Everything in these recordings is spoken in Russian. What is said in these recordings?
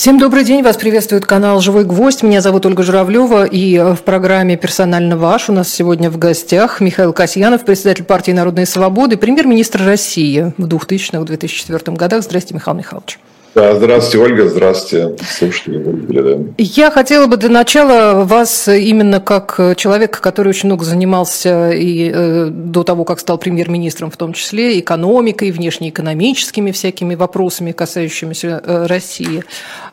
Всем добрый день, вас приветствует канал «Живой гвоздь». Меня зовут Ольга Журавлева, и в программе «Персонально ваш» у нас сегодня в гостях Михаил Касьянов, председатель партии «Народные свободы», премьер-министр России в 2000-2004 годах. Здравствуйте, Михаил Михайлович. Да, здравствуйте, Ольга, здравствуйте, слушатели. Я хотела бы для начала вас именно как человека, который очень много занимался и э, до того, как стал премьер-министром, в том числе экономикой, внешнеэкономическими всякими вопросами, касающимися э, России.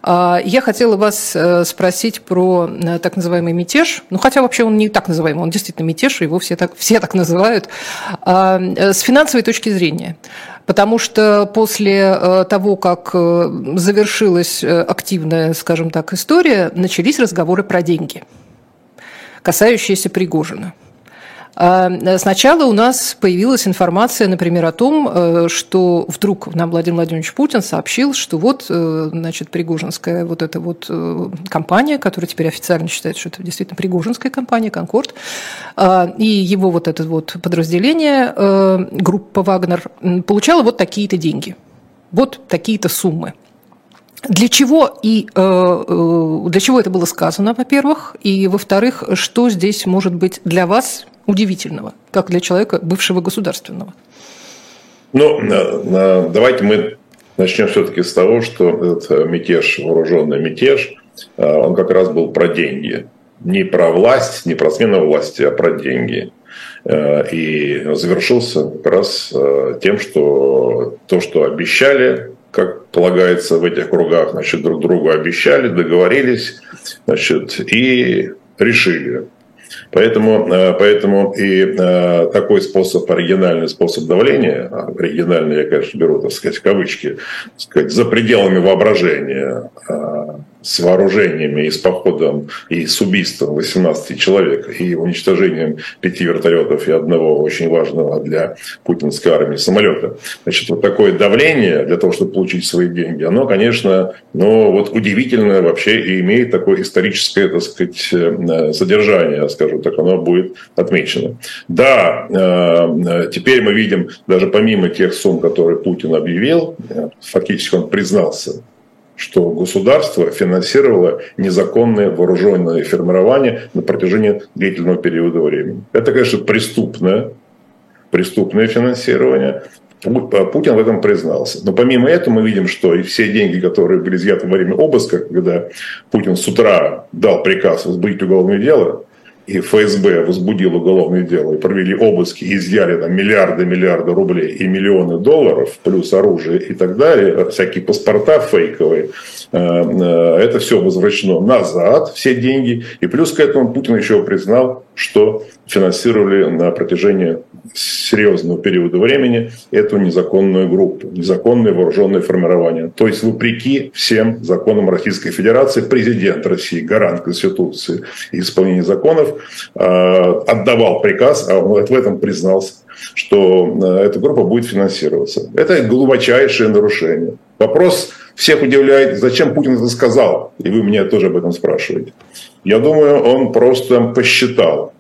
Э, я хотела вас э, спросить про э, так называемый мятеж, ну хотя вообще он не так называемый, он действительно мятеж, его все так, все так называют, э, с финансовой точки зрения. Потому что после э, того, как э, завершилась э, активная, скажем так, история, начались разговоры про деньги, касающиеся Пригожина. А, сначала у нас появилась информация, например, о том, э, что вдруг нам Владимир Владимирович Путин сообщил, что вот, э, значит, Пригожинская вот эта вот э, компания, которая теперь официально считает, что это действительно Пригожинская компания, Конкорд, а, и его вот это вот подразделение, группа Вагнер, получала вот такие-то деньги, вот такие-то суммы. Для чего и для чего это было сказано, во-первых, и во-вторых, что здесь может быть для вас удивительного, как для человека бывшего государственного? Ну, давайте мы начнем все-таки с того, что этот э, мятеж, вооруженный мятеж, э, он как раз был про деньги. Не про власть, не про смену власти, а про деньги. Э, и завершился как раз тем, что то, что обещали, как полагается в этих кругах, значит, друг другу обещали, договорились, значит, и решили. Поэтому, э, поэтому и э, такой способ, оригинальный способ давления, а оригинальный я, конечно, беру, так сказать, кавычки, так сказать, за пределами воображения, а, с вооружениями и с походом, и с убийством 18 человек, и уничтожением пяти вертолетов и одного очень важного для путинской армии самолета. Значит, вот такое давление для того, чтобы получить свои деньги, оно, конечно, ну, вот удивительно вообще и имеет такое историческое, так сказать, э, содержание, скажем так, оно будет отмечено. Да, э, теперь мы видим, даже помимо тех сумм, которые Путин объявил, э, фактически он признался что государство финансировало незаконное вооруженное формирование на протяжении длительного периода времени. Это, конечно, преступное, преступное финансирование. Путин в этом признался. Но помимо этого мы видим, что и все деньги, которые были изъяты во время обыска, когда Путин с утра дал приказ возбудить уголовное дело, и ФСБ возбудил уголовное дело и провели обыски, и изъяли там миллиарды, миллиарды рублей и миллионы долларов, плюс оружие и так далее, всякие паспорта фейковые, э, э, это все возвращено назад, все деньги. И плюс к этому Путин еще признал, что финансировали на протяжении серьезного периода времени эту незаконную группу, незаконное вооруженное формирование. То есть, вопреки всем законам Российской Федерации, президент России, гарант Конституции и исполнения законов, э, отдавал приказ, а он в этом признался, что э, эта группа будет финансироваться. Это глубочайшее нарушение. Вопрос всех удивляет, зачем Путин это сказал, и вы меня тоже об этом спрашиваете. Я думаю, он просто посчитал,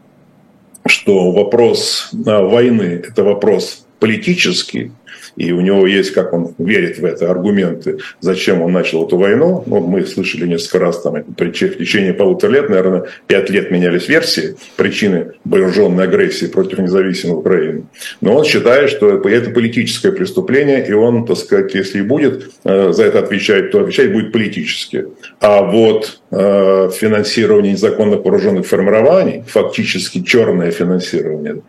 что вопрос войны – это вопрос политический, и у него есть, как он верит в это, аргументы, зачем он начал эту войну. Ну, мы слышали несколько раз, там, в течение полутора лет, наверное, пять лет менялись версии причины вооруженной агрессии против независимой Украины. Но он считает, что это политическое преступление, и он, так сказать, если и будет э, за это отвечать, то отвечать будет политически. А вот э, финансирование незаконных вооруженных формирований, фактически черное финансирование,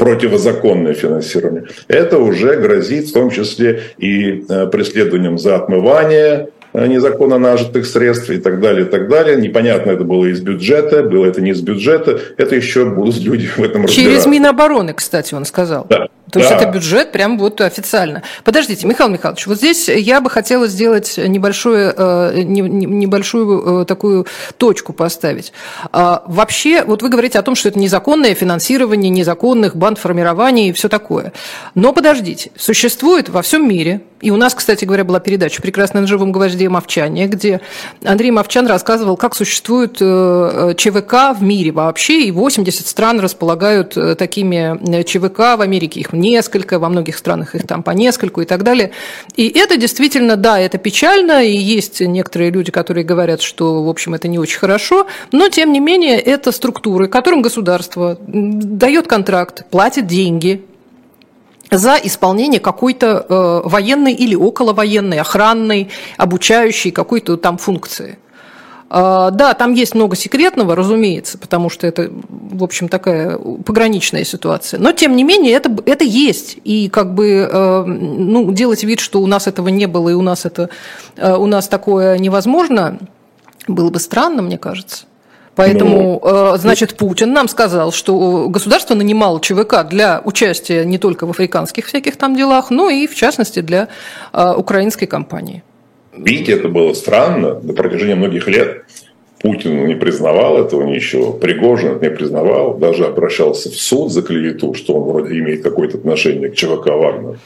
противозаконное финансирование, это уже грозит в том числе и э, преследованием за отмывание э, незаконно нажитых средств и так далее, и так далее. Непонятно, это было из бюджета, было это не из бюджета. Это еще будут люди в этом разбираться. Через Минобороны, кстати, он сказал. Да. То да. есть это бюджет прям вот официально. Подождите, Михаил Михайлович, вот здесь я бы хотела сделать небольшую, э, небольшую такую точку поставить. А, вообще, вот вы говорите о том, что это незаконное финансирование незаконных бандформирований и все такое. Но подождите, существует во всем мире, и у нас, кстати говоря, была передача «Прекрасная на живом гвозде Мовчания», где Андрей Мовчан рассказывал, как существует э, ЧВК в мире вообще, и 80 стран располагают э, такими ЧВК в Америке, их несколько, во многих странах их там по нескольку и так далее. И это действительно, да, это печально, и есть некоторые люди, которые говорят, что, в общем, это не очень хорошо, но, тем не менее, это структуры, которым государство дает контракт, платит деньги, за исполнение какой-то э, военной или околовоенной, охранной, обучающей какой-то там функции. А, да, там есть много секретного, разумеется, потому что это, в общем, такая пограничная ситуация. Но, тем не менее, это, это есть. И как бы э, ну, делать вид, что у нас этого не было, и у нас, это, э, у нас такое невозможно, было бы странно, мне кажется. Поэтому, ну, значит, Путин нам сказал, что государство нанимало ЧВК для участия не только в африканских всяких там делах, но и, в частности, для украинской кампании. Видите, это было странно на протяжении многих лет. Путин не признавал этого ничего, Пригожин не признавал, даже обращался в суд за клевету, что он вроде имеет какое-то отношение к ЧВК Вагнер.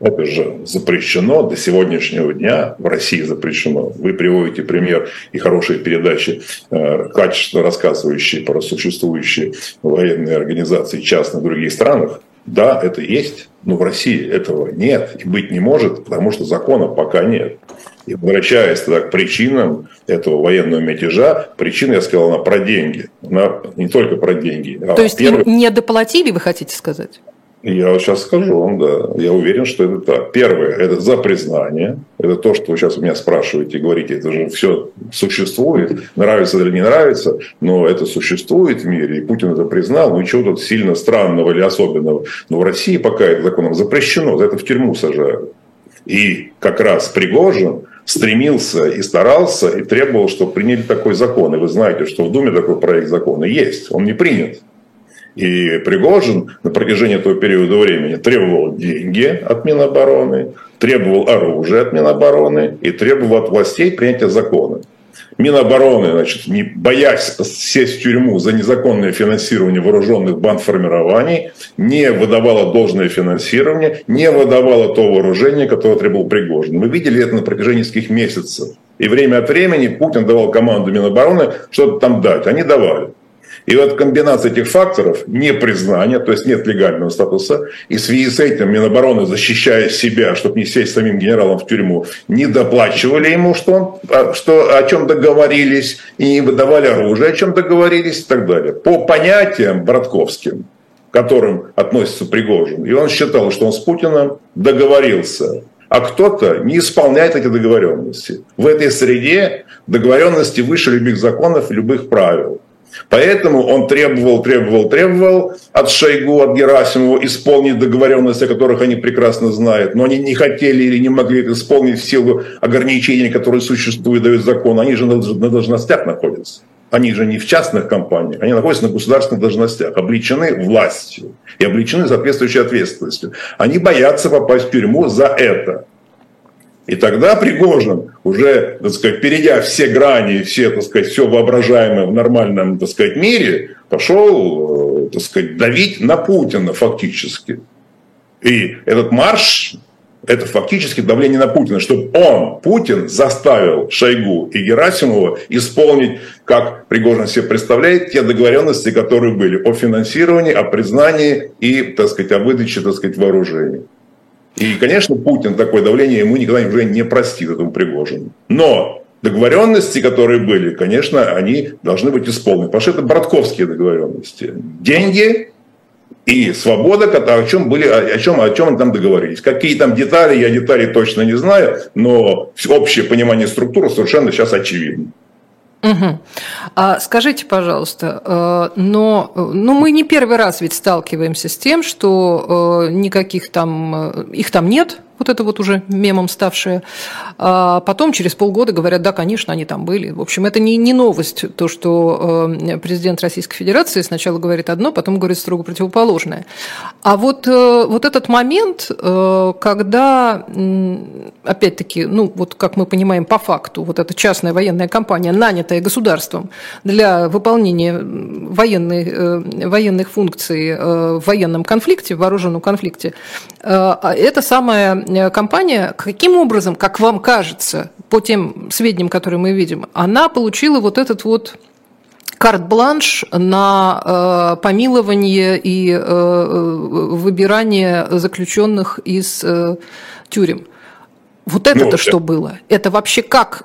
Это же запрещено до сегодняшнего дня, в России запрещено. Вы приводите пример и хорошие передачи, э, качественно рассказывающие про существующие военные организации частных в других странах. Да, это есть, но в России этого нет и быть не может, потому что закона пока нет. И возвращаясь тогда к причинам этого военного мятежа, причина, я сказал, она про деньги. Она не только про деньги. А То есть им не доплатили, вы хотите сказать? Я сейчас скажу вам, да. Я уверен, что это так. Первое, это за признание. Это то, что вы сейчас у меня спрашиваете и говорите, это же все существует, нравится или не нравится, но это существует в мире, и Путин это признал. Ну, ничего тут сильно странного или особенного. Но в России пока это законом запрещено, за это в тюрьму сажают. И как раз Пригожин стремился и старался, и требовал, чтобы приняли такой закон. И вы знаете, что в Думе такой проект закона есть, он не принят. И Пригожин на протяжении этого периода времени требовал деньги от Минобороны, требовал оружия от Минобороны и требовал от властей принятия закона. Минобороны, значит, не боясь сесть в тюрьму за незаконное финансирование вооруженных бандформирований, не выдавала должное финансирование, не выдавала то вооружение, которое требовал Пригожин. Мы видели это на протяжении нескольких месяцев. И время от времени Путин давал команду Минобороны что-то там дать. Они давали. И вот комбинация этих факторов, непризнание, то есть нет легального статуса, и в связи с этим Минобороны, защищая себя, чтобы не сесть самим генералом в тюрьму, не доплачивали ему, что, а, что о чем договорились, и не выдавали оружие, о чем договорились и так далее. По понятиям братковским, к которым относится Пригожин, и он считал, что он с Путиным договорился а кто-то не исполняет эти договоренности. В этой среде договоренности выше любых законов и любых правил. Поэтому он требовал, требовал, требовал от Шойгу, от Герасимова исполнить договоренности, о которых они прекрасно знают, но они не хотели или не могли это исполнить в силу ограничений, которые существуют, дают закон. Они же на должностях находятся. Они же не в частных компаниях, они находятся на государственных должностях, обличены властью и обличены соответствующей ответственностью. Они боятся попасть в тюрьму за это. И тогда Пригожин, уже, так сказать, перейдя все грани, все, так сказать, все воображаемое в нормальном, так сказать, мире, пошел, э, так сказать, давить на Путина фактически. И этот марш, это фактически давление на Путина, чтобы он, Путин, заставил Шойгу и Герасимова исполнить, как Пригожин себе представляет, те договоренности, которые были о финансировании, о признании и, так сказать, о выдаче, так сказать, вооружений. И, конечно, Путин такое давление ему никогда уже не простит этому Пригожину. Но договоренности, которые были, конечно, они должны быть исполнены. Потому что это братковские договоренности. Деньги и свобода, о чем, были, о чем, о чем они там договорились. Какие там детали, я детали точно не знаю, но общее понимание структуры совершенно сейчас очевидно. Угу. А скажите, пожалуйста, э, но ну, мы не первый раз ведь сталкиваемся с тем, что э, никаких там, э, их там нет, вот это вот уже мемом ставшее. А потом через полгода говорят, да, конечно, они там были. В общем, это не, не новость, то, что э, президент Российской Федерации сначала говорит одно, потом говорит строго противоположное. А вот, э, вот этот момент, э, когда, опять-таки, ну, вот как мы понимаем по факту, вот эта частная военная компания, нанятая государством для выполнения военных, военных функций в военном конфликте, в вооруженном конфликте, а это самая Э, компания, каким образом, как вам кажется, по тем сведениям, которые мы видим, она получила вот этот вот карт-бланш на э, помилование и э, выбирание заключенных из э, тюрем. Вот это-то ну, что было? Это вообще как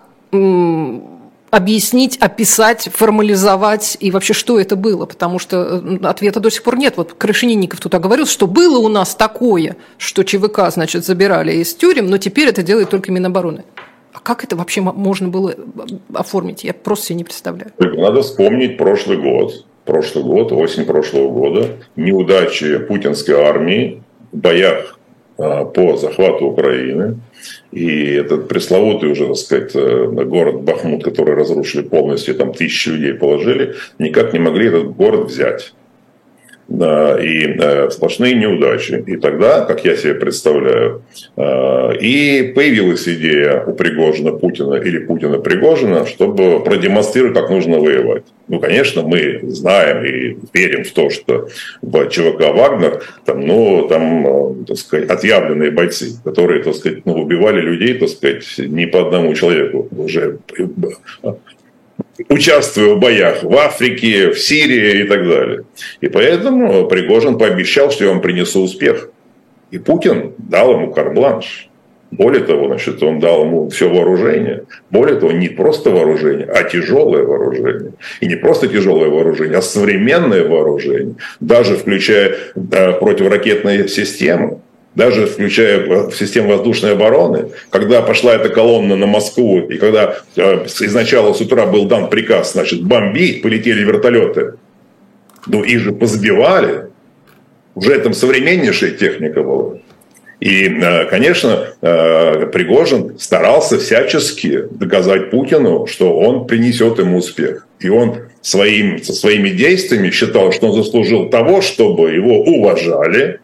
объяснить, описать, формализовать и вообще что это было, потому что ответа до сих пор нет. Вот Крышенинников тут оговорил, что было у нас такое, что ЧВК, значит, забирали из тюрем, но теперь это делает только Минобороны. А как это вообще можно было оформить? Я просто себе не представляю. Надо вспомнить прошлый год. Прошлый год, осень прошлого года, неудачи путинской армии в боях а, по захвату Украины. И этот пресловутый уже, так сказать, э, город Бахмут, который разрушили полностью, там тысячи людей положили, никак не могли этот город взять и э, сплошные неудачи. И тогда, как я себе представляю, э, и появилась идея у Пригожина Путина или Путина Пригожина, чтобы продемонстрировать, как нужно воевать. Ну, конечно, мы знаем и верим в то, что в ЧВК «Вагнер» там, ну, там, э, так сказать, отъявленные бойцы, которые, так сказать, ну, убивали людей, так сказать, не по одному человеку уже участвуя в боях в Африке, в Сирии и так далее. И поэтому Пригожин пообещал, что я вам принесу успех. И Путин дал ему карбланш. Более того, значит, он дал ему все вооружение. Более того, не просто вооружение, а тяжелое вооружение. И не просто тяжелое вооружение, а современное вооружение. Даже включая да, противоракетные системы даже включая систему воздушной обороны, когда пошла эта колонна на Москву, и когда э, изначально с утра был дан приказ, значит, бомбить, полетели вертолеты, ну их же позбивали, уже там современнейшая техника была. И, э, конечно, э, Пригожин старался всячески доказать Путину, что он принесет ему успех. И он своим, со своими действиями считал, что он заслужил того, чтобы его уважали,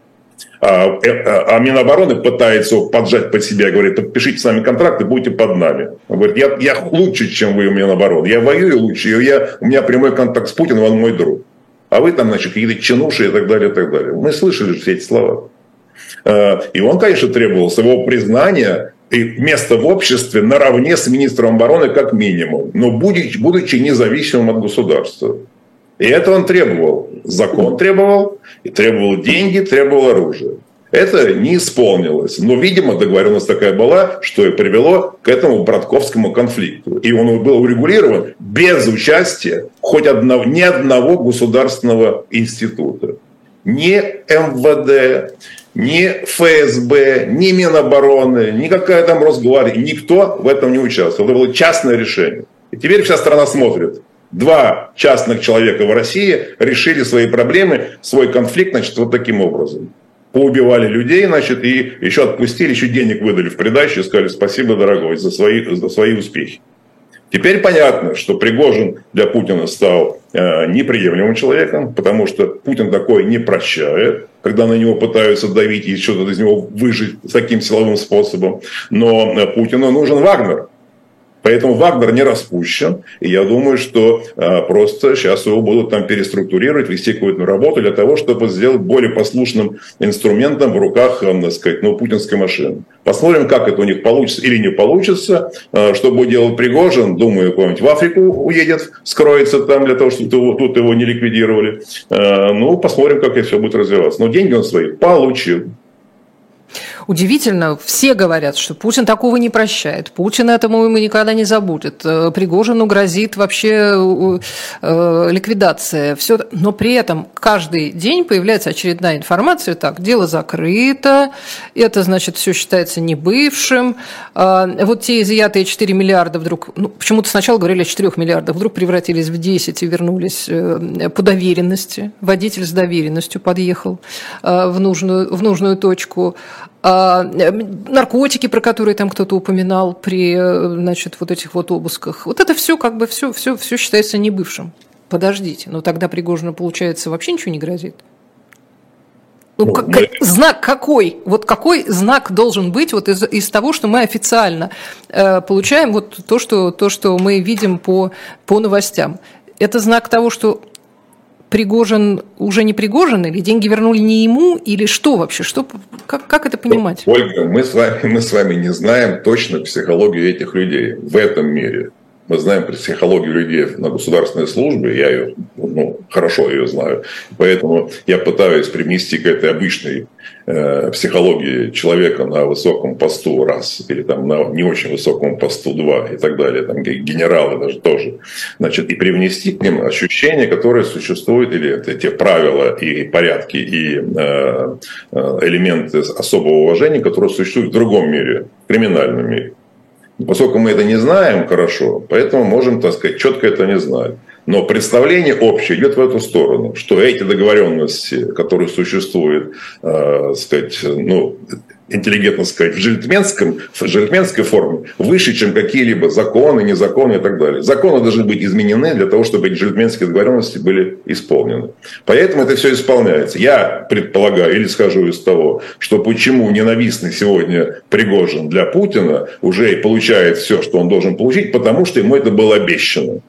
а, э, а Минобороны пытается поджать под себя, говорит, подпишите с нами контракт и будете под нами. Он говорит, я, я лучше, чем вы у Минобороны. Я воюю лучше, я, у меня прямой контакт с Путиным, он мой друг. А вы там, значит, какие-то чинуши и так далее, и так далее. Мы слышали все эти слова. А, и он, конечно, требовал своего признания и места в обществе наравне с министром обороны как минимум, но будучи, будучи независимым от государства. И это он требовал. Закон требовал, и требовал деньги, требовал оружие. Это не исполнилось. Но, видимо, договоренность такая была, что и привело к этому братковскому конфликту. И он был урегулирован без участия хоть одного, ни одного государственного института. Ни МВД, ни ФСБ, ни Минобороны, никакая там Росгвардия, никто в этом не участвовал. Это было частное решение. И теперь вся страна смотрит – два частных человека в России решили свои проблемы, свой конфликт, значит, вот таким образом. Поубивали людей, значит, и еще отпустили, еще денег выдали в придачу и сказали спасибо, дорогой, за свои, за свои успехи. Теперь понятно, что Пригожин для Путина стал э, неприемлемым человеком, потому что Путин такое не прощает, когда на него пытаются давить и что-то из него выжить таким силовым способом. Но э, Путину нужен Вагнер, Поэтому Вагнер не распущен. И я думаю, что а, просто сейчас его будут там переструктурировать, вести какую-то работу для того, чтобы сделать более послушным инструментом в руках, а, так сказать, ну, путинской машины. Посмотрим, как это у них получится или не получится. А, что будет делать Пригожин, думаю, куда-нибудь в Африку уедет, скроется там для того, чтобы тут его не ликвидировали. Ну, посмотрим, как это все будет развиваться. Но деньги он свои получил. Удивительно, все говорят, что Путин такого не прощает. Путин этому ему никогда не забудет. Э, Пригожину грозит вообще э, э, ликвидация. Все. Но при этом каждый день появляется очередная информация. Так, дело закрыто, это, значит, все считается небывшим. А, вот те изъятые 4 миллиарда вдруг, ну, почему-то сначала говорили о 4 миллиардах, вдруг превратились в 10 и вернулись по доверенности. Водитель с доверенностью подъехал в нужную, в нужную точку. А, наркотики, про которые там кто-то упоминал при значит, вот этих вот обысках. Вот это все как бы все, все, все считается небывшим. Подождите, но тогда Пригожину, получается, вообще ничего не грозит? Ну, ну как, мы... знак какой? Вот какой знак должен быть вот из, из того, что мы официально э, получаем вот то, что, то, что мы видим по, по новостям? Это знак того, что Пригожин уже не Пригожин, или деньги вернули не ему, или что вообще? Что, как, как это понимать? Ольга, мы с, вами, мы с вами не знаем точно психологию этих людей в этом мире. Мы знаем психологию людей на государственной службе, я ее, ну, хорошо ее знаю, поэтому я пытаюсь привнести к этой обычной э, психологии человека на высоком посту раз, или там на не очень высоком посту два, и так далее, там генералы даже тоже, значит, и привнести к ним ощущения, которые существуют, или те правила и порядки, и э, э элементы особого уважения, которые существуют в другом мире, в криминальном мире. Поскольку мы это не знаем хорошо, поэтому можем, так сказать, четко это не знать. Но представление общее идет в эту сторону, что эти договоренности, которые существуют, э, сказать, ну, интеллигентно сказать, в джентльменском, в джентльменской форме выше, чем какие-либо законы, незаконы и так далее. Законы должны быть изменены для того, чтобы эти джентльменские договоренности были исполнены. Поэтому это все исполняется. Я предполагаю или скажу из того, что почему ненавистный сегодня Пригожин для Путина уже получает все, что он должен получить, потому что ему это было обещано.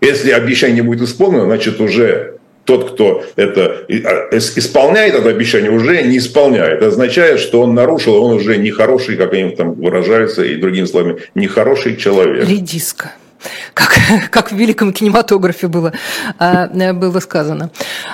Если обещание будет исполнено, значит уже тот, кто это а, исполняет это обещание, уже не исполняет. Это означает, что он нарушил, он уже нехороший, как они там выражаются, и другими словами, нехороший человек. Редиска как, как в великом кинематографе было, а, было сказано.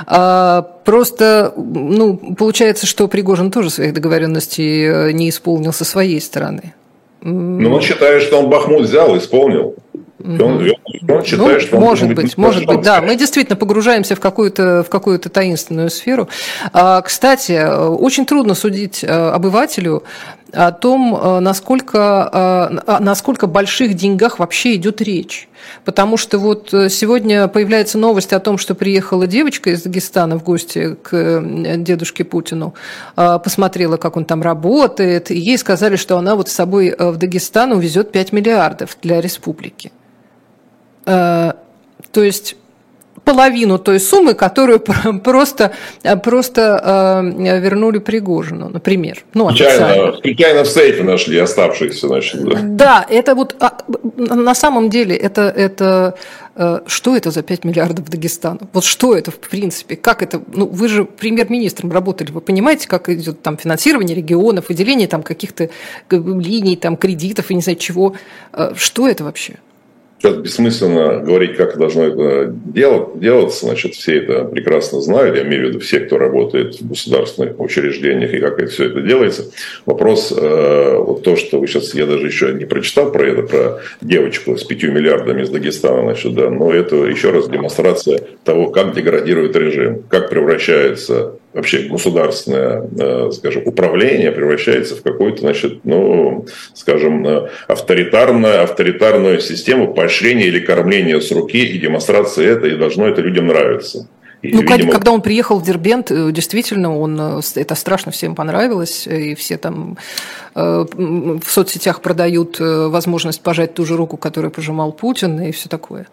А, просто, ну, получается, что Пригожин тоже своих договоренностей э, не исполнил со своей стороны. Ну, он считает, что он Бахмут взял, исполнил. Он, он, он считает, ну, что он может быть, быть может быть, да. Мы действительно погружаемся в какую-то в какую-то таинственную сферу. А, кстати, очень трудно судить э, обывателю о том, э, насколько, э, насколько больших деньгах вообще идет речь. Потому что вот сегодня появляется новость о том, что приехала девочка из Дагестана в гости к дедушке Путину, посмотрела, как он там работает, и ей сказали, что она вот с собой в Дагестан увезет 5 миллиардов для республики. Э, то есть половину той суммы, которую просто, просто э, вернули Пригожину, например. Ну, случайно, случайно в сейфе нашли оставшиеся, значит. Да, да это вот а, на самом деле это, это э, что это за 5 миллиардов Дагестана? Вот что это в принципе? Как это? Ну, вы же премьер-министром работали, вы понимаете, как идет там финансирование регионов, выделение там каких-то линий, там кредитов и не знаю чего. Э, что это вообще? Сейчас бессмысленно говорить, как должно это делать, делаться. Значит, все это прекрасно знают. Я имею в виду все, кто работает в государственных учреждениях и как это все это делается. Вопрос, э, вот то, что вы сейчас, я даже еще не прочитал про это, про девочку с пятью миллиардами из Дагестана, значит, да, но это еще раз демонстрация того, как деградирует режим, как превращается вообще государственное, э, скажем, управление превращается в какую-то, значит, ну, скажем, э, авторитарную, авторитарную систему поощрения или кормления с руки и демонстрации это, и должно это людям нравиться. И, ну, видимо... когда он приехал в Дербент, э, действительно, он, это страшно всем понравилось, и все там в соцсетях продают возможность пожать ту же руку, которую пожимал Путин, и все такое.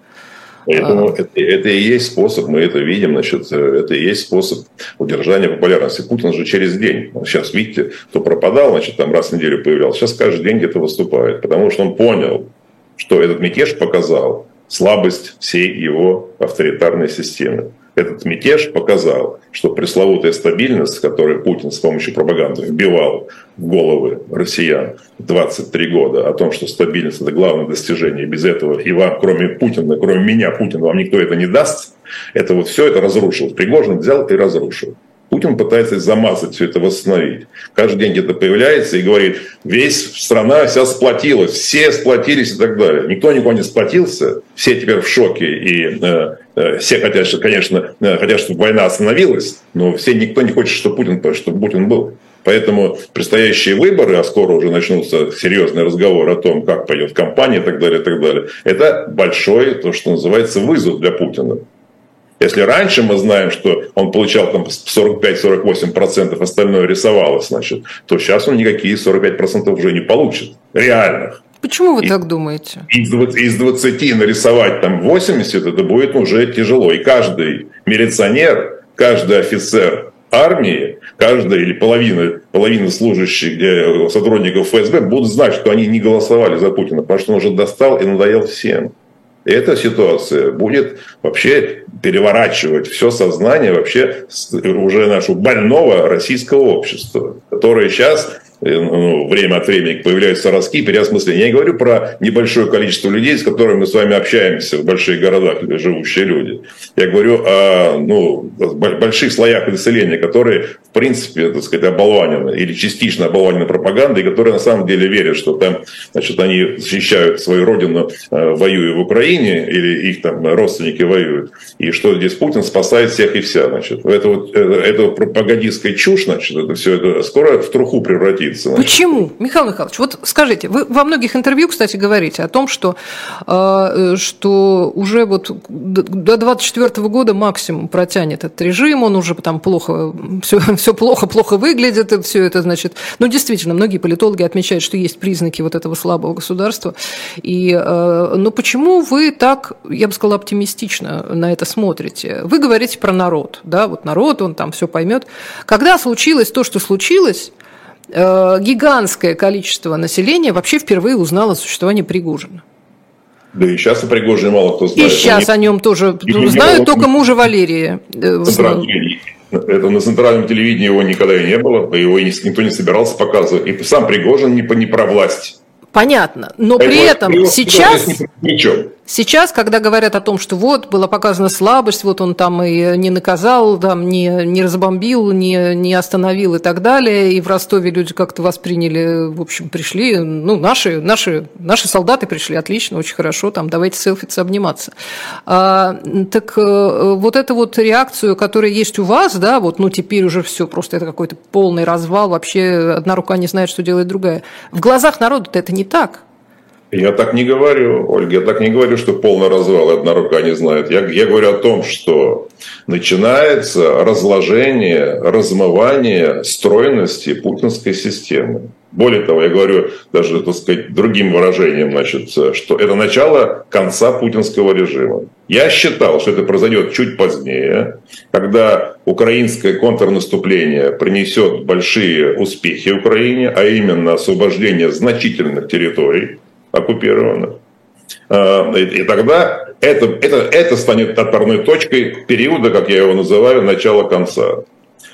Поэтому а... это, это и есть способ, мы это видим, значит, это и есть способ удержания популярности. Путин же через день, сейчас, видите, кто пропадал, значит, там раз в неделю появлялся, сейчас каждый день где-то выступает, потому что он понял, что этот мятеж показал слабость всей его авторитарной системы этот мятеж показал, что пресловутая стабильность, которую Путин с помощью пропаганды вбивал в головы россиян 23 года, о том, что стабильность – это главное достижение, без этого и вам, кроме Путина, кроме меня, Путин, вам никто это не даст, это вот все это разрушил. Пригожин взял и разрушил. Путин пытается замазать все это, восстановить. Каждый день где-то появляется и говорит, весь страна вся сплотилась, все сплотились и так далее. Никто никого не сплотился, все теперь в шоке и э, все хотят, конечно, э, хотят, чтобы война остановилась, но все никто не хочет, чтобы Путин, чтобы Путин был. Поэтому предстоящие выборы, а скоро уже начнутся серьезные разговоры о том, как пойдет кампания и так далее, и так далее, это большой, то, что называется, вызов для Путина. Если раньше мы знаем, что он получал там 45-48%, остальное рисовалось, значит, то сейчас он никакие 45% уже не получит. Реальных. Почему вы и, так думаете? Из 20, из 20 нарисовать там 80, это будет уже тяжело. И каждый милиционер, каждый офицер армии, каждая или половина, половина служащих, где сотрудников ФСБ будут знать, что они не голосовали за Путина, потому что он уже достал и надоел всем эта ситуация будет вообще переворачивать все сознание вообще уже нашего больного российского общества, которое сейчас ну, время от времени появляются ростки, переосмысления. Я не говорю про небольшое количество людей, с которыми мы с вами общаемся в больших городах, живущие люди. Я говорю о ну, больших слоях населения, которые, в принципе, так сказать, оболванены или частично оболванены пропагандой, которые на самом деле верят, что там, значит, они защищают свою родину, э, воюя в Украине, или их там родственники воюют, и что здесь Путин спасает всех и вся. Значит. Это вот, это, это пропагандистская чушь, значит, это все это скоро в труху превратится. Значит. Почему? Михаил Михайлович, вот скажите, вы во многих интервью, кстати, говорите о том, что, э, что уже вот до 2024 года максимум протянет этот режим, он уже там плохо, все, все плохо, плохо выглядит, и все это, значит, ну, действительно, многие политологи отмечают, что есть признаки вот этого слабого государства. И, э, но почему вы так, я бы сказала, оптимистично на это смотрите? Вы говорите про народ, да, вот народ, он там все поймет. Когда случилось то, что случилось, гигантское количество населения вообще впервые узнало о существовании Пригожина. Да и сейчас о Пригожине мало кто знает. И сейчас о нем тоже знают только мужа Валерия. Э, это на центральном телевидении его никогда и не было, его никто не собирался показывать. И сам Пригожин не, не про власть. Понятно. Но при этом сейчас... Ни Сейчас, когда говорят о том, что вот была показана слабость, вот он там и не наказал, там не, не разбомбил, не, не остановил и так далее, и в Ростове люди как-то восприняли, в общем, пришли, ну, наши, наши, наши солдаты пришли, отлично, очень хорошо, там, давайте селфиться, обниматься. А, так э, вот эту вот реакцию, которая есть у вас, да, вот, ну, теперь уже все, просто это какой-то полный развал, вообще одна рука не знает, что делает другая. В глазах народа это не так. Я так не говорю, Ольга, я так не говорю, что полный развал, одна рука не знает. Я, я говорю о том, что начинается разложение, размывание стройности путинской системы. Более того, я говорю даже, так сказать, другим выражением, значит, что это начало конца путинского режима. Я считал, что это произойдет чуть позднее, когда украинское контрнаступление принесет большие успехи Украине, а именно освобождение значительных территорий, оккупированных. А, и тогда это, это, это станет отправной точкой периода, как я его называю, начала-конца.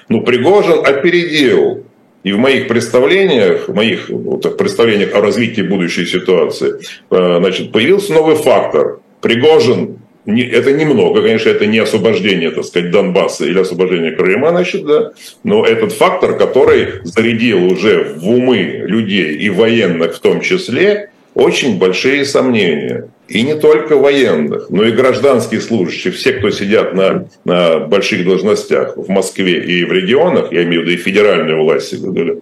Ну, Пригожин опередил и в моих представлениях, в моих вот, представлениях о развитии будущей ситуации, а, значит, появился новый фактор. Пригожин, это немного, конечно, это не освобождение, так сказать, Донбасса или освобождение Крыма, значит, да, но этот фактор, который зарядил уже в умы людей и военных в том числе, очень большие сомнения. И не только военных, но и гражданских служащих, все, кто сидят на, на больших должностях в Москве и в регионах, я имею в виду и федеральную власть,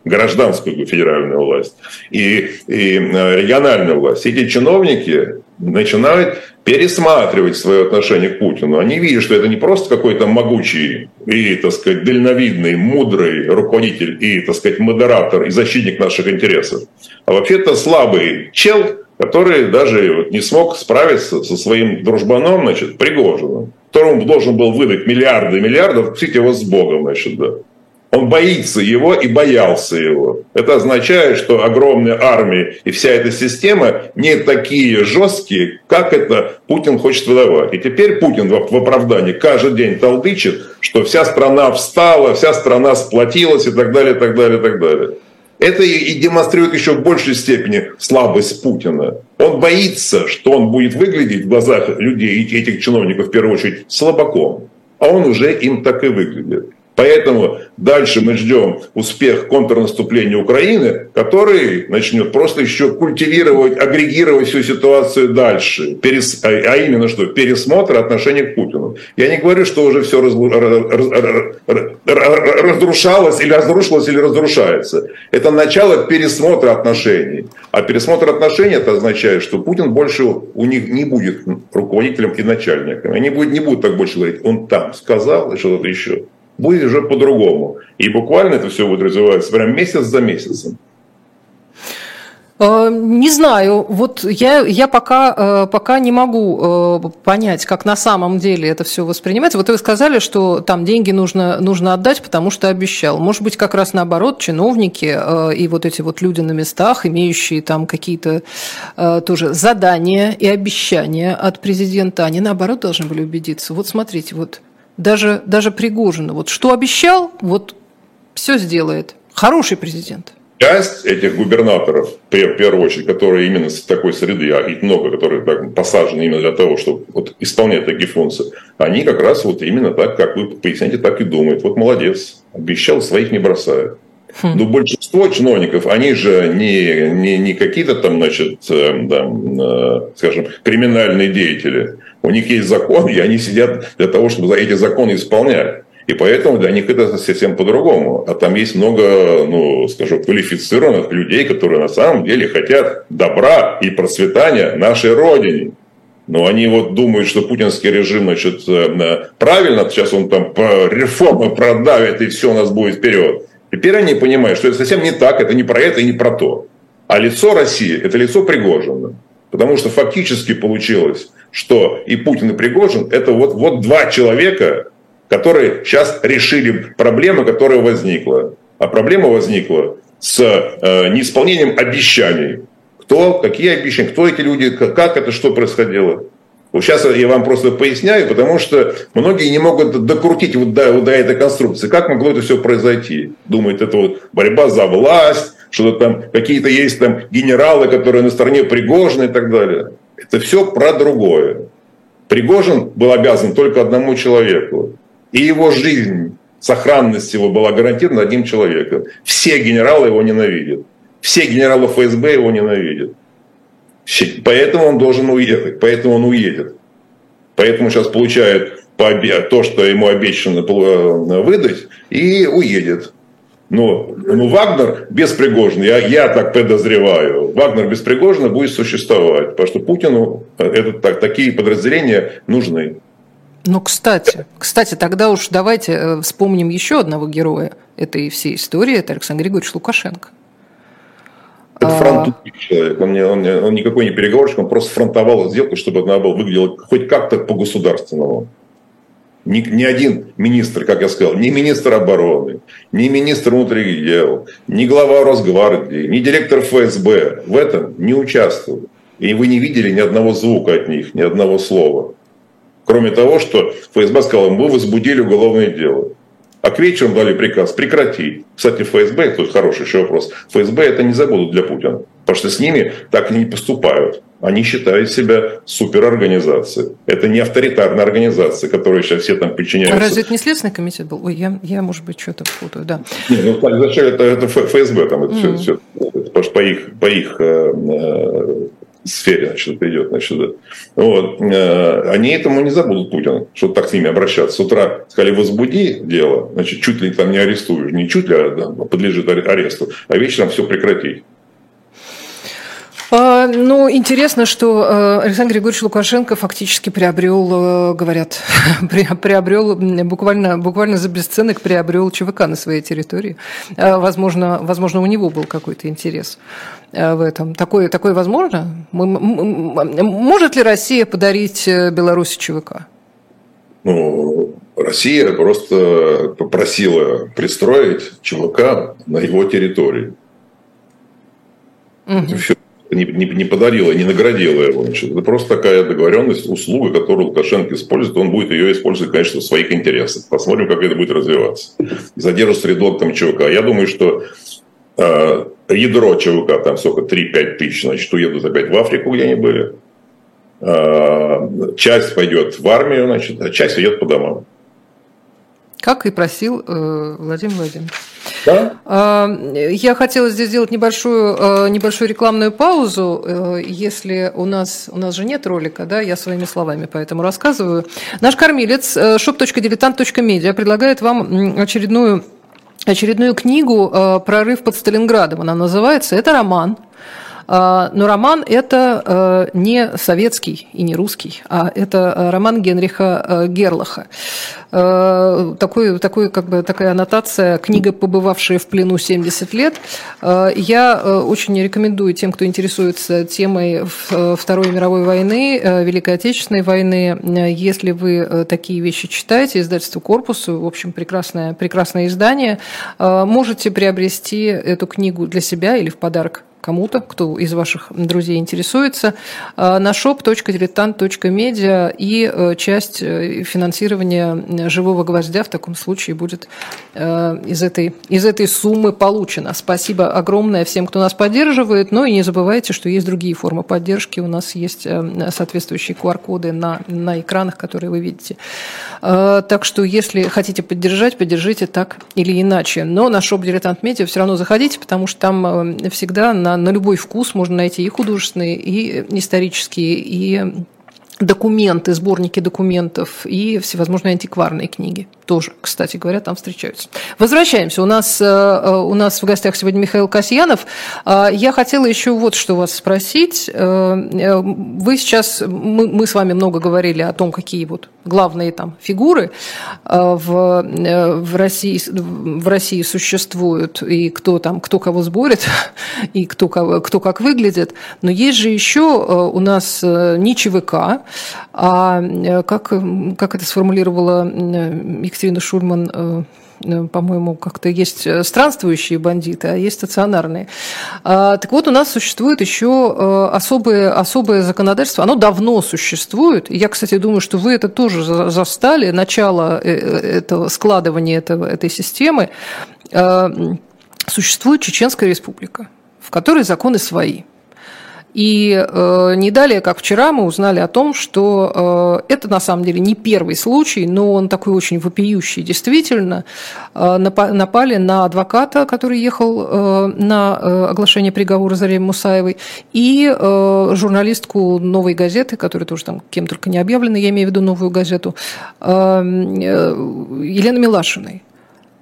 гражданскую федеральную власть, и, и э, региональную власть. Эти чиновники начинают пересматривать свое отношение к Путину. Они видят, что это не просто какой-то могучий и, так сказать, дальновидный, мудрый руководитель и, так сказать, модератор и защитник наших интересов, а вообще-то слабый чел, который даже не смог справиться со своим дружбаном, значит, Пригожиным, которому должен был выдать миллиарды миллиардов, пустите его с Богом, значит, да. Он боится его и боялся его. Это означает, что огромная армия и вся эта система не такие жесткие, как это Путин хочет выдавать. И теперь Путин в оправдании каждый день толдычит, что вся страна встала, вся страна сплотилась и так далее, и так далее, и так далее. Это и демонстрирует еще в большей степени слабость Путина. Он боится, что он будет выглядеть в глазах людей, этих чиновников в первую очередь, слабаком. А он уже им так и выглядит. Поэтому дальше мы ждем успех контрнаступления Украины, который начнет просто еще культивировать, агрегировать всю ситуацию дальше. Перес, а, а именно что? Пересмотр отношений к Путину. Я не говорю, что уже все разрушалось или разрушилось или разрушается. Это начало пересмотра отношений. А пересмотр отношений это означает, что Путин больше у них не будет руководителем и начальником. Они не будут так больше говорить, он там сказал и что-то еще будет уже по-другому. И буквально это все будет развиваться прям месяц за месяцем. Э, не знаю, вот я, я пока, э, пока не могу э, понять, как на самом деле это все воспринимается. Вот вы сказали, что там деньги нужно, нужно отдать, потому что обещал. Может быть, как раз наоборот, чиновники и вот эти вот люди на местах, имеющие там какие-то тоже задания и обещания от президента, они наоборот должны были убедиться. Вот смотрите, вот даже, даже Пригожина. Вот что обещал, вот все сделает. Хороший президент. часть этих губернаторов, в первую очередь, которые именно с такой среды, а их много, которые так, посажены именно для того, чтобы вот, исполнять такие функции, они как раз вот именно так, как вы поясняете, так и думают. Вот молодец, обещал, своих не бросает. Хм. Но большинство чиновников, они же не, не, не какие-то там, значит, э, да, э, скажем, криминальные деятели. У них есть закон, и они сидят для того, чтобы эти законы исполнять. И поэтому для них это совсем по-другому. А там есть много, ну, скажу, квалифицированных людей, которые на самом деле хотят добра и процветания нашей Родине. Но они вот думают, что путинский режим, значит, э, правильно, сейчас он там реформы продавит, и все у нас будет вперед. Теперь они понимают, что это совсем не так, это не про это и не про то. А лицо России – это лицо Пригожина. Потому что фактически получилось, что и Путин, и Пригожин – это вот, вот два человека, которые сейчас решили проблему, которая возникла. А проблема возникла с э, неисполнением обещаний. Кто, какие обещания, кто эти люди, как это, что происходило. Вот сейчас я вам просто поясняю, потому что многие не могут докрутить вот до, вот до этой конструкции. Как могло это все произойти? Думают, это вот борьба за власть, что-то там, какие-то есть там генералы, которые на стороне Пригожина и так далее. Это все про другое. Пригожин был обязан только одному человеку. И его жизнь, сохранность его была гарантирована одним человеком. Все генералы его ненавидят. Все генералы ФСБ его ненавидят. Поэтому он должен уехать, поэтому он уедет. Поэтому сейчас получает то, что ему обещано э, выдать, и уедет. Но ну, Вагнер без Пригожина, я, я так подозреваю, Вагнер без Пригожина будет существовать, потому что Путину э, это, так, такие подразделения нужны. Ну, кстати, кстати, тогда уж давайте э, вспомним еще одного героя этой всей истории, это Александр Григорьевич Лукашенко. Это а. фронтовик человек, он, не, он, не, он никакой не переговорщик, он просто фронтовал сделку, чтобы она была, выглядела хоть как-то по-государственному. Ни, ни один министр, как я сказал, ни министр обороны, ни министр внутренних дел, ни глава Росгвардии, ни директор ФСБ в этом не участвовали. И вы не видели ни одного звука от них, ни одного слова. Кроме того, что ФСБ сказал, мы возбудили уголовное дело. А к вечеру дали приказ прекратить. Кстати, ФСБ, тут хороший еще вопрос, ФСБ это не забудут для Путина. Потому что с ними так и не поступают. Они считают себя суперорганизацией. Это не авторитарная организация, которой сейчас все там подчиняются. Разве это не Следственный комитет был? Ой, я, я может быть, что-то путаю, да. Не, ну, это, это ФСБ, там это mm. все, все, что по их, по их э, э сфере значит, это идет. Значит, да. вот. Э, они этому не забудут Путин, что так с ними обращаться. С утра сказали, возбуди дело, значит, чуть ли там не арестуешь, не чуть ли а, подлежит аресту, а вечером все прекратить. А, ну, интересно, что э, Александр Григорьевич Лукашенко фактически приобрел, э, говорят, приобрел буквально, буквально за бесценок приобрел ЧВК на своей территории. А, возможно, возможно, у него был какой-то интерес э, в этом. Такое, такое возможно? Может ли Россия подарить Беларуси ЧВК? Ну, Россия просто попросила пристроить ЧВК на его территории. Угу. Все не, не, не подарила, не наградила его. Значит. Это просто такая договоренность, услуга, которую Лукашенко использует. Он будет ее использовать, конечно, в своих интересах. Посмотрим, как это будет развиваться. Задержится рядок там ЧВК. Я думаю, что э, ядро ЧВК, там сколько, 3-5 тысяч, значит, уедут опять в Африку, где они были. Э, часть пойдет в армию, значит, а часть идет по домам. Как и просил э, Владимир Владимирович. Да? А, я хотела здесь сделать небольшую, э, небольшую рекламную паузу. Э, если у нас, у нас же нет ролика, да, я своими словами поэтому рассказываю. Наш кормилец shop.diletant.media предлагает вам очередную очередную книгу «Прорыв под Сталинградом». Она называется. Это роман но роман это э, не советский и не русский, а это э, роман Генриха э, Герлаха. Такой, такой, как бы, такая аннотация «Книга, побывавшая в плену 70 лет». Я очень рекомендую тем, кто интересуется темой Второй мировой войны, Великой Отечественной войны, если вы такие вещи читаете, издательство «Корпус», в общем, прекрасное, прекрасное издание, можете приобрести эту книгу для себя или в подарок кому-то, кто из ваших друзей интересуется, на shop.diletant.media и часть финансирования «Живого гвоздя» в таком случае будет из этой, из этой суммы получена. Спасибо огромное всем, кто нас поддерживает. Ну и не забывайте, что есть другие формы поддержки. У нас есть соответствующие QR-коды на, на экранах, которые вы видите. Так что, если хотите поддержать, поддержите так или иначе. Но на шоп «Дилетант Медиа» все равно заходите, потому что там э, всегда на, на любой вкус можно найти и художественные, и исторические, и документы, сборники документов и всевозможные антикварные книги. Тоже, кстати говоря, там встречаются. Возвращаемся. У нас, э, э, у нас в гостях сегодня Михаил Касьянов. А, я хотела еще вот что вас спросить. Э, вы сейчас, мы, мы с вами много говорили о том, какие вот главные там фигуры в, в, России, в России существуют, и кто там, кто кого сборит, и кто, кто как выглядит. Но есть же еще у нас не ЧВК, а э, как, как это сформулировала Екатерина Шульман, э, э, по-моему, как-то есть странствующие бандиты, а есть стационарные. А, так вот, у нас существует еще особое, особое законодательство. Оно давно существует. Я, кстати, думаю, что вы это тоже застали, начало этого складывания этого, этой системы. Существует Чеченская республика, в которой законы свои – и э, не далее, как вчера, мы узнали о том, что э, это на самом деле не первый случай, но он такой очень вопиющий. Действительно, э, напали на адвоката, который ехал э, на э, оглашение приговора Заре Мусаевой, и э, журналистку «Новой газеты», которая тоже там кем только не объявлена, я имею в виду «Новую газету», э, э, Елены Милашиной.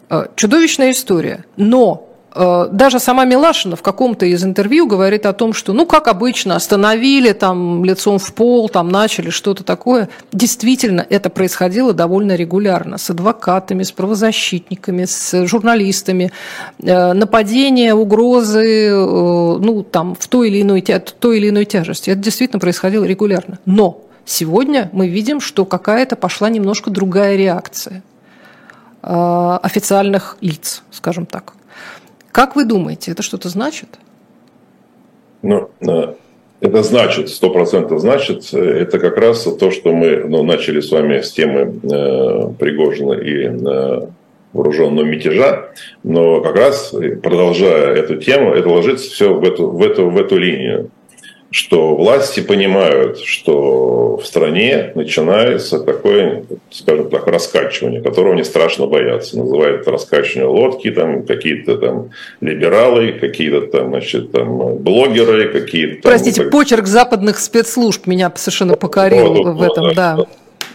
Э, чудовищная история. Но даже сама Милашина в каком-то из интервью говорит о том, что, ну, как обычно, остановили там лицом в пол, там начали что-то такое. Действительно, это происходило довольно регулярно с адвокатами, с правозащитниками, с журналистами. Э, нападения, угрозы, э, ну, там, в той или иной, той или иной тяжести. Это действительно происходило регулярно. Но сегодня мы видим, что какая-то пошла немножко другая реакция официальных лиц, скажем так. Как вы думаете, это что-то значит? Ну, э, это значит, сто процентов значит, это как раз то, что мы ну, начали с вами с темы э, Пригожина и э, вооруженного мятежа, но как раз продолжая эту тему, это ложится все в эту, в эту, в эту линию что власти понимают, что в стране начинается такое, скажем так, раскачивание, которого они страшно боятся. Называют это раскачивание лодки, там какие-то там либералы, какие-то там, значит, там блогеры, какие-то... Простите, как... почерк западных спецслужб меня совершенно покорил вот, в этом, да. да.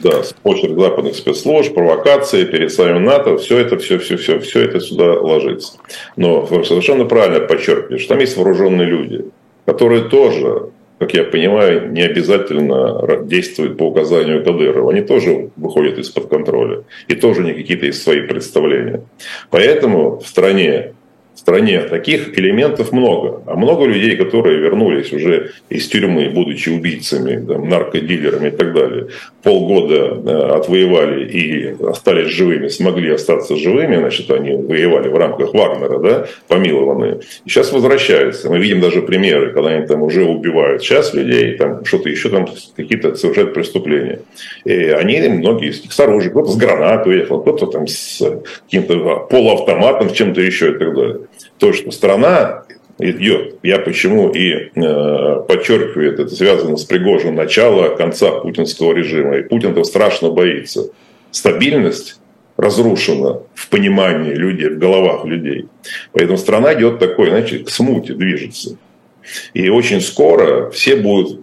Да, почерк западных спецслужб, провокации перед самим НАТО, все это, все, все, все, все это сюда ложится. Но совершенно правильно подчеркиваешь, что там есть вооруженные люди которые тоже, как я понимаю, не обязательно действуют по указанию Кадырова. Они тоже выходят из-под контроля и тоже не какие-то из своих представления. Поэтому в стране стране таких элементов много. А много людей, которые вернулись уже из тюрьмы, будучи убийцами, там, наркодилерами и так далее, полгода э, отвоевали и остались живыми, смогли остаться живыми, значит, они воевали в рамках Вагнера, да, помилованные. И сейчас возвращаются. Мы видим даже примеры, когда они там уже убивают сейчас людей, там что-то еще там какие-то совершают преступления. И они, многие из них с оружием, кто-то с гранатой уехал, кто-то там с каким-то полуавтоматом, чем-то еще и так далее то, что страна идет. Я почему и э, подчеркиваю, это связано с Пригожиным начала конца путинского режима. И Путин этого страшно боится. Стабильность разрушена в понимании людей, в головах людей. Поэтому страна идет такой, знаете, к смуте движется. И очень скоро все будут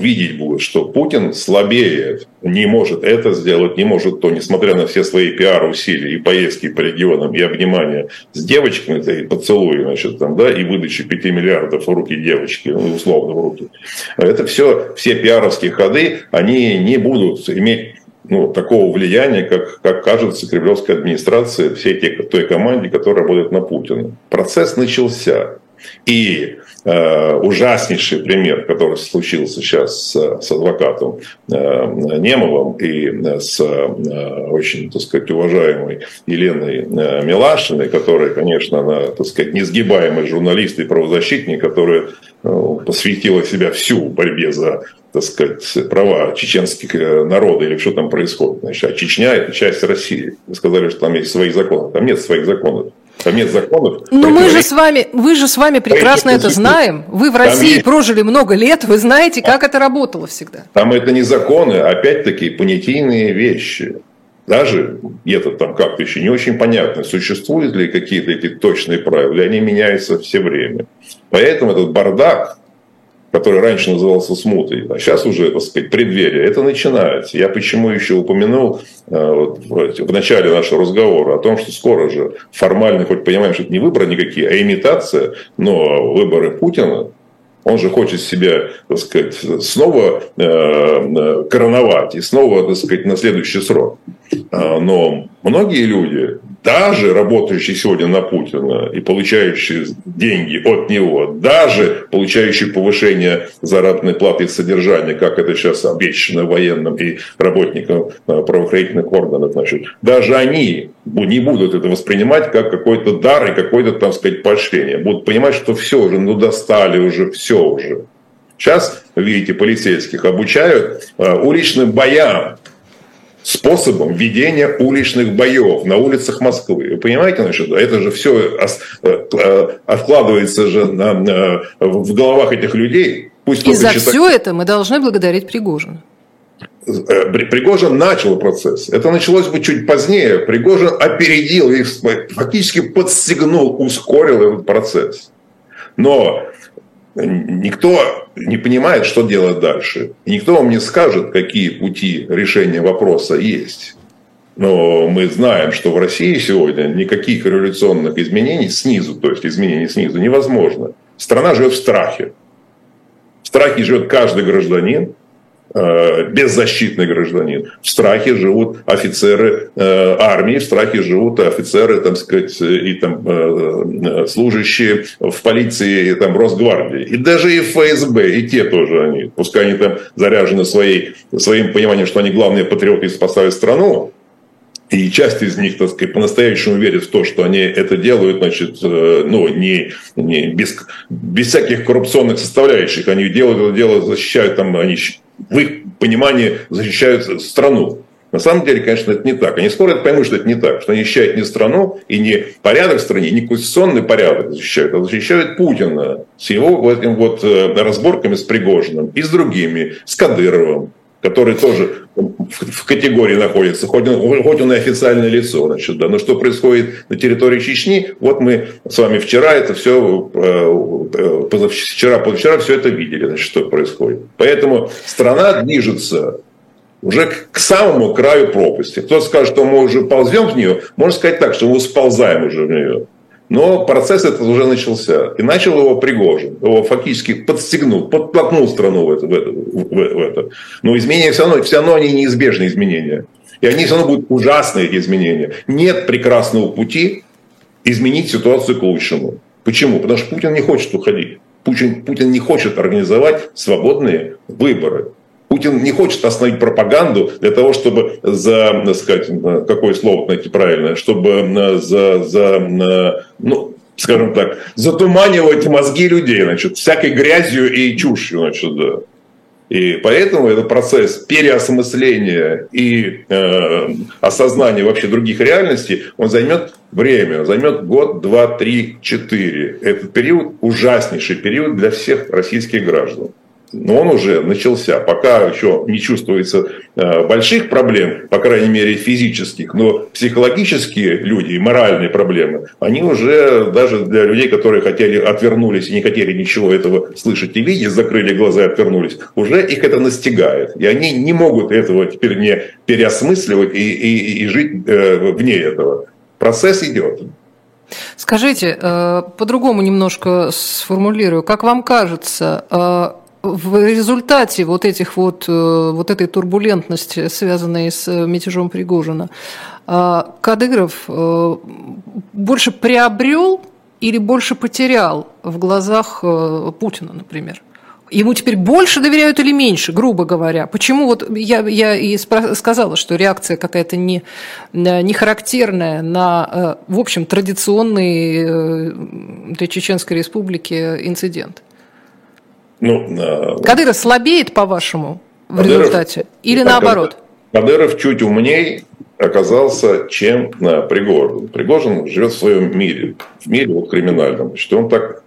видеть будут, что Путин слабеет, не может это сделать, не может то, несмотря на все свои пиар-усилия и поездки по регионам, и обнимания с девочками, и поцелуи, значит, там, да, и выдачи 5 миллиардов в руки девочки, ну, условно в руки. Это все, все пиаровские ходы, они не будут иметь ну, такого влияния, как, как кажется кремлевской администрации, всей те, той команде, которая работает на Путина. Процесс начался. И ужаснейший пример, который случился сейчас с, с адвокатом э, Немовым и с э, очень, так сказать, уважаемой Еленой э, Милашиной, которая, конечно, она, так сказать, несгибаемый журналист и правозащитник, которая э, посвятила себя всю борьбе за так сказать, права чеченских э, народа или что там происходит. Значит, а Чечня – это часть России. Вы сказали, что там есть свои законы. Там нет своих законов. Там нет законов. Но мы же с вами, вы же с вами прекрасно это знаем. Вы в России есть... прожили много лет, вы знаете, как это работало всегда. Там это не законы, а опять-таки понятийные вещи. Даже это там как-то еще не очень понятно, существуют ли какие-то эти точные правила, они меняются все время. Поэтому этот бардак, который раньше назывался смутой, а сейчас уже, так сказать, преддверие, это начинается. Я почему еще упомянул э, вот, в начале нашего разговора о том, что скоро же формально, хоть понимаем, что это не выборы никакие, а имитация, но выборы Путина, он же хочет себя, так сказать, снова э, э короновать и снова, так сказать, на следующий срок. А, но многие люди, даже работающие сегодня на Путина и получающие деньги от него, даже получающие повышение заработной платы и содержания, как это сейчас обещано военным и работникам а, правоохранительных органов, значит, даже они не будут это воспринимать как какой-то дар и какое-то, так сказать, поощрение. Будут понимать, что все уже, ну достали уже, все уже. Сейчас, видите, полицейских обучают э, уличным боям, способом ведения уличных боев на улицах Москвы. Вы понимаете, значит, это же все э, э, откладывается же на, на, в головах этих людей. Пусть И за считают... все это мы должны благодарить Пригожина. Э, Пригожин начал процесс. Это началось бы чуть позднее. Пригожин опередил и фактически подстегнул, ускорил этот процесс. Но никто не понимает, что делать дальше. Никто вам не скажет, какие пути решения вопроса есть. Но мы знаем, что в России сегодня никаких революционных изменений снизу, то есть изменений снизу, невозможно. Страна живет в страхе. В страхе живет каждый гражданин, беззащитный гражданин. В страхе живут офицеры э, армии, в страхе живут офицеры, там сказать, и там э, служащие в полиции, и, там Росгвардии. И даже и ФСБ, и те тоже они, пускай они там заряжены своей, своим пониманием, что они главные патриоты и спасают страну, и часть из них, так сказать, по-настоящему верит в то, что они это делают, значит, ну, не, не без, без всяких коррупционных составляющих. Они делают это дело, защищают там, они в их понимании защищают страну. На самом деле, конечно, это не так. Они скоро это поймут, что это не так, что они защищают не страну и не порядок в стране, не конституционный порядок защищают, а защищают Путина с его вот этим вот э, разборками с Пригожиным и с другими, с Кадыровым, который тоже в категории находится, хоть он, хоть он и официальное лицо, значит, да, но что происходит на территории Чечни, вот мы с вами вчера это все, э, э, позавчера, позавчера все это видели, значит, что происходит. Поэтому страна движется уже к самому краю пропасти. Кто скажет, что мы уже ползем в нее, можно сказать так, что мы сползаем уже в нее. Но процесс этот уже начался. И начал его Пригожин. Его фактически подстегнул, подтолкнул страну в это. В это, в это. Но изменения все равно, все равно они неизбежные изменения. И они все равно будут ужасные, эти изменения. Нет прекрасного пути изменить ситуацию к лучшему. Почему? Потому что Путин не хочет уходить. Путин, Путин не хочет организовать свободные выборы. Путин не хочет остановить пропаганду для того, чтобы за, так сказать, какое слово найти правильное, чтобы за, за ну, скажем так, затуманивать мозги людей, значит, всякой грязью и чушью, значит, да. И поэтому этот процесс переосмысления и э, осознания вообще других реальностей, он займет время, займет год, два, три, четыре. Этот период ужаснейший период для всех российских граждан но он уже начался. Пока еще не чувствуется э, больших проблем, по крайней мере физических, но психологические люди и моральные проблемы, они уже даже для людей, которые хотели, отвернулись и не хотели ничего этого слышать и видеть, закрыли глаза и отвернулись, уже их это настигает. И они не могут этого теперь не переосмысливать и, и, и жить э, вне этого. Процесс идет. Скажите, э, по-другому немножко сформулирую. Как вам кажется, в результате вот, этих вот, э, вот этой турбулентности, связанной с э, мятежом Пригожина, э, Кадыров больше приобрел или больше потерял в глазах э, Путина, например? Ему теперь больше доверяют или меньше, грубо говоря? Почему вот я, я и сказала, что реакция какая-то не, не характерная на, в общем, традиционный для Чеченской Республики инцидент? Ну, Кадыров слабеет, по-вашему, в Кадыров, результате? Или наоборот? Кадыров чуть умней оказался, чем на Пригожин. Пригожин живет в своем мире, в мире вот криминальном. Значит, он так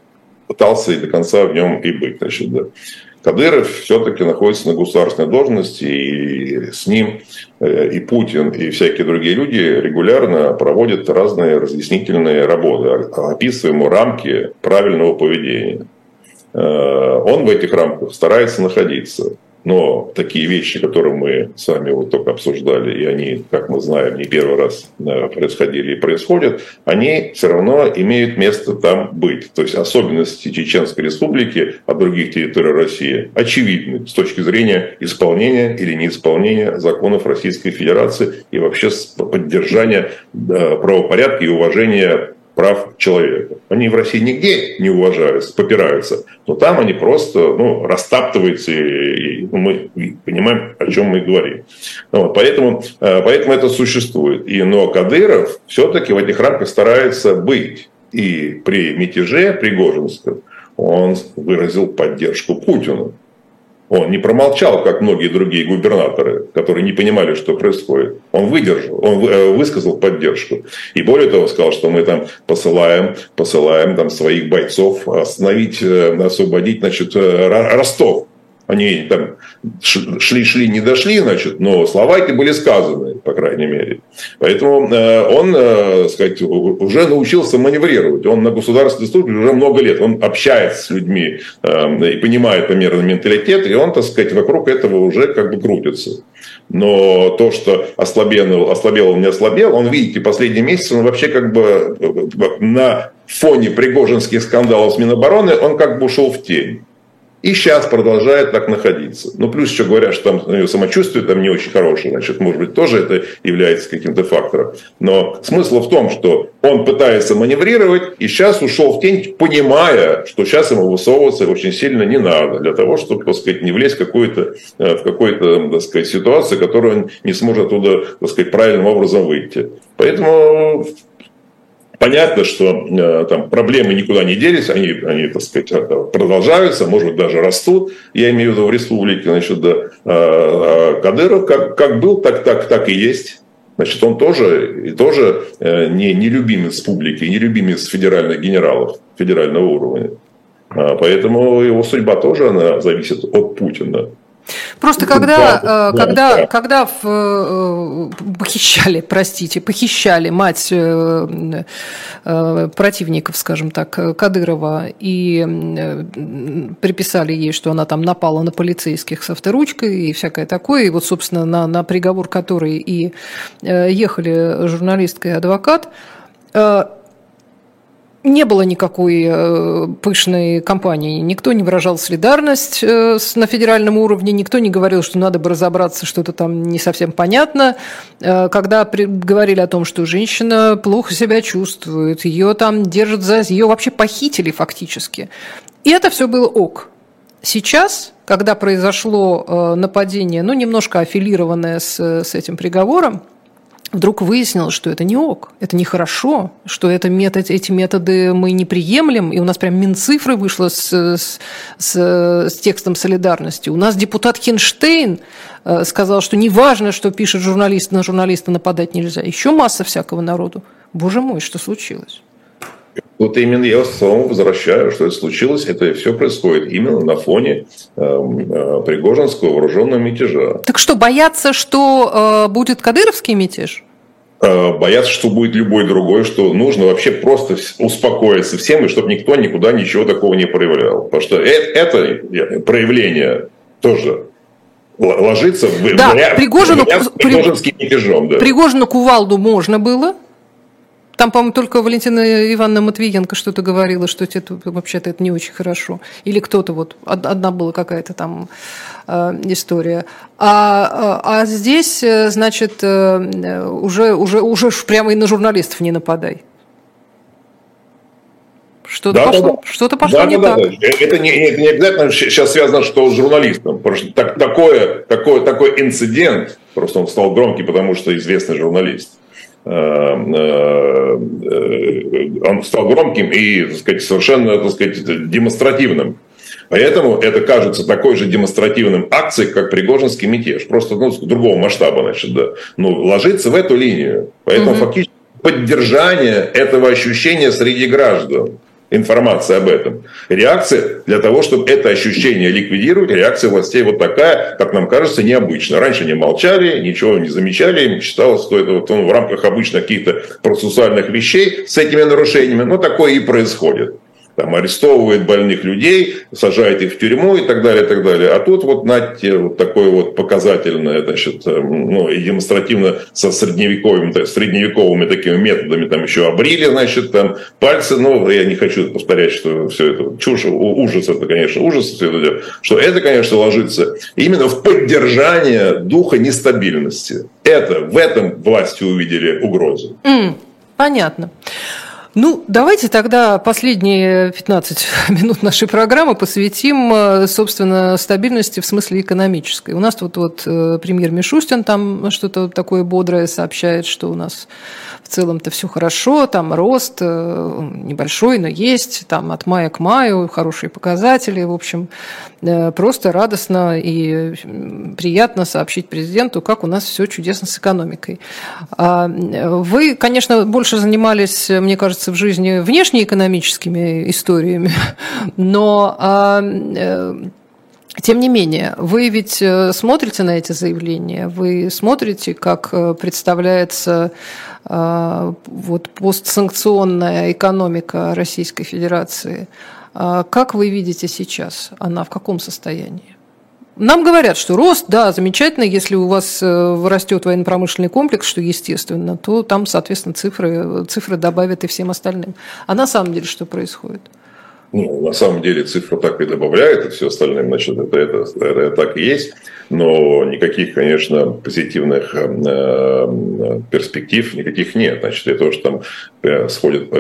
пытался и до конца в нем и быть. Значит, да. Кадыров все-таки находится на государственной должности, и с ним э, и Путин, и всякие другие люди регулярно проводят разные разъяснительные работы, описывая ему рамки правильного поведения. Э, он в этих рамках старается находиться. Но такие вещи, которые мы с вами вот только обсуждали, и они, как мы знаем, не первый раз э, происходили и происходят, они все равно имеют место там быть. То есть особенности Чеченской Республики от других территорий России очевидны с точки зрения исполнения или неисполнения законов Российской Федерации и вообще поддержания э, правопорядка и уважения прав человека. Они в России нигде не уважаются, попираются, но там они просто ну, растаптываются, и, и ну, мы понимаем, о чем мы говорим. Вот, поэтому, э, поэтому это существует. И, но Кадыров все-таки в этих рамках старается быть. И при мятеже Пригожинском он выразил поддержку Путину. Он не промолчал, как многие другие губернаторы, которые не понимали, что происходит. Он выдержал, он э, высказал поддержку. И более того, сказал, что мы там посылаем, посылаем там своих бойцов остановить, э, освободить, значит, э, Ростов. Они там шли-шли, не дошли, значит, но слова эти были сказаны, по крайней мере. Поэтому э, он, э, сказать, уже научился маневрировать. Он на государственной службе уже много лет. Он общается с людьми э, и понимает примерно менталитет, и он, так сказать, вокруг этого уже как бы крутится. Но то, что ослабел, ослабел он не ослабел, он, видите, последние месяцы он вообще как бы на фоне пригожинских скандалов с Минобороны, он как бы ушел в тень. И сейчас продолжает так находиться. Ну, плюс еще говорят, что там ее самочувствие там не очень хорошее, значит, может быть, тоже это является каким-то фактором. Но смысл в том, что он пытается маневрировать, и сейчас ушел в тень, понимая, что сейчас ему высовываться очень сильно не надо, для того, чтобы, так сказать, не влезть в какую-то, э, в какую-то, так сказать, ситуацию, которую он не сможет оттуда, так сказать, правильным образом выйти. Поэтому Понятно, что э, там проблемы никуда не делись, они, они, так сказать, э, продолжаются, может быть, даже растут. Я имею в виду в республике, значит, да, э, Кадыров как, как был, так, так, так и есть. Значит, он тоже, и тоже не, не любимец публики, не любимец федеральных генералов федерального уровня. Поэтому его судьба тоже она зависит от Путина. Просто когда, да, э, когда, да. когда в, э, похищали, простите, похищали мать э, противников, скажем так, Кадырова, и приписали ей, что она там напала на полицейских с авторучкой и всякое такое, и вот, собственно, на, на приговор который и ехали журналистка и адвокат, не было никакой э, пышной кампании. Никто не выражал солидарность э, на федеральном уровне, никто не говорил, что надо бы разобраться, что-то там не совсем понятно. Э, когда говорили о том, что женщина плохо себя чувствует, ее там держат за... Ее вообще похитили фактически. И это все было ок. Сейчас, когда произошло нападение, ну, немножко аффилированное с, с этим приговором, вдруг выяснилось, что это не ок, это нехорошо, что это метод, эти методы мы не приемлем, и у нас прям Минцифры вышло с, с, с, с текстом солидарности. У нас депутат Хинштейн э, сказал, что неважно, что пишет журналист, на журналиста нападать нельзя. Еще масса всякого народу. Боже мой, что случилось? Вот именно я снова возвращаю, что это случилось. Это все происходит именно на фоне э, э, Пригожинского вооруженного мятежа. Так что, боятся, что э, будет кадыровский мятеж? Э, боятся, что будет любой другой, что нужно вообще просто успокоиться всем, и чтобы никто никуда ничего такого не проявлял. Потому что это, это проявление тоже ложится в, да, в, Пригожину, в, Пригожинским мятежом. Да. Пригожину кувалду можно было, там, по-моему, только Валентина Ивановна Матвиенко что-то говорила, что это вообще-то это не очень хорошо. Или кто-то вот, одна была какая-то там э, история. А, а, а здесь, э, значит, э, уже, уже, уже прямо и на журналистов не нападай. Что-то да, пошло, да. Что-то пошло да, не да, так. Да, да. Это, не, это не обязательно сейчас связано что с журналистом. Потому что так, такое, такое, такой инцидент, просто он стал громкий, потому что известный журналист. Э, э, он стал громким и, так сказать, совершенно, так сказать, демонстративным. Поэтому это кажется такой же демонстративным акцией, как Пригожинский мятеж. Просто ну, другого масштаба, значит, да. Ну, ложится в эту линию. Поэтому угу. фактически поддержание этого ощущения среди граждан информация об этом. Реакция для того, чтобы это ощущение ликвидировать, реакция властей вот такая, как нам кажется, необычная. Раньше не молчали, ничего не замечали, считалось, что это вот, ну, в рамках обычных каких-то процессуальных вещей с этими нарушениями, но такое и происходит там, арестовывает больных людей, сажает их в тюрьму и так далее, и так далее. А тут вот, знаете, вот такое вот показательное, значит, э, ну, и демонстративно со средневековыми, средневековыми такими методами, там еще обрили, значит, там пальцы, ну, я не хочу повторять, что все это чушь, ужас, это, конечно, ужас, все это, что это, конечно, ложится именно в поддержание духа нестабильности. Это, в этом власти увидели угрозу. Mm, понятно. Ну, давайте тогда последние 15 минут нашей программы посвятим, э, собственно, стабильности в смысле экономической. У нас тут вот э, премьер Мишустин там что-то такое бодрое сообщает, что у нас в целом-то все хорошо, там рост э, небольшой, но есть, там от мая к маю хорошие показатели, в общем, просто радостно и приятно сообщить президенту, как у нас все чудесно с экономикой. А, вы, конечно, больше занимались, мне кажется, в жизни внешнеэкономическими историями, но а, э, тем не менее, вы ведь смотрите на эти заявления, вы смотрите, как представляется а, вот постсанкционная экономика Российской Федерации. А, как вы видите сейчас? Она в каком состоянии? Нам говорят, что рост, да, замечательно, если у вас э, растет военно-промышленный комплекс, что естественно, то там, соответственно, цифры, цифры добавят и всем остальным. А на самом деле что происходит? Ну, на самом деле цифра так и добавляет, и все остальное, значит, это, это, это так и есть но никаких, конечно, позитивных э, э, перспектив никаких нет. Значит, это то, что там э, сходит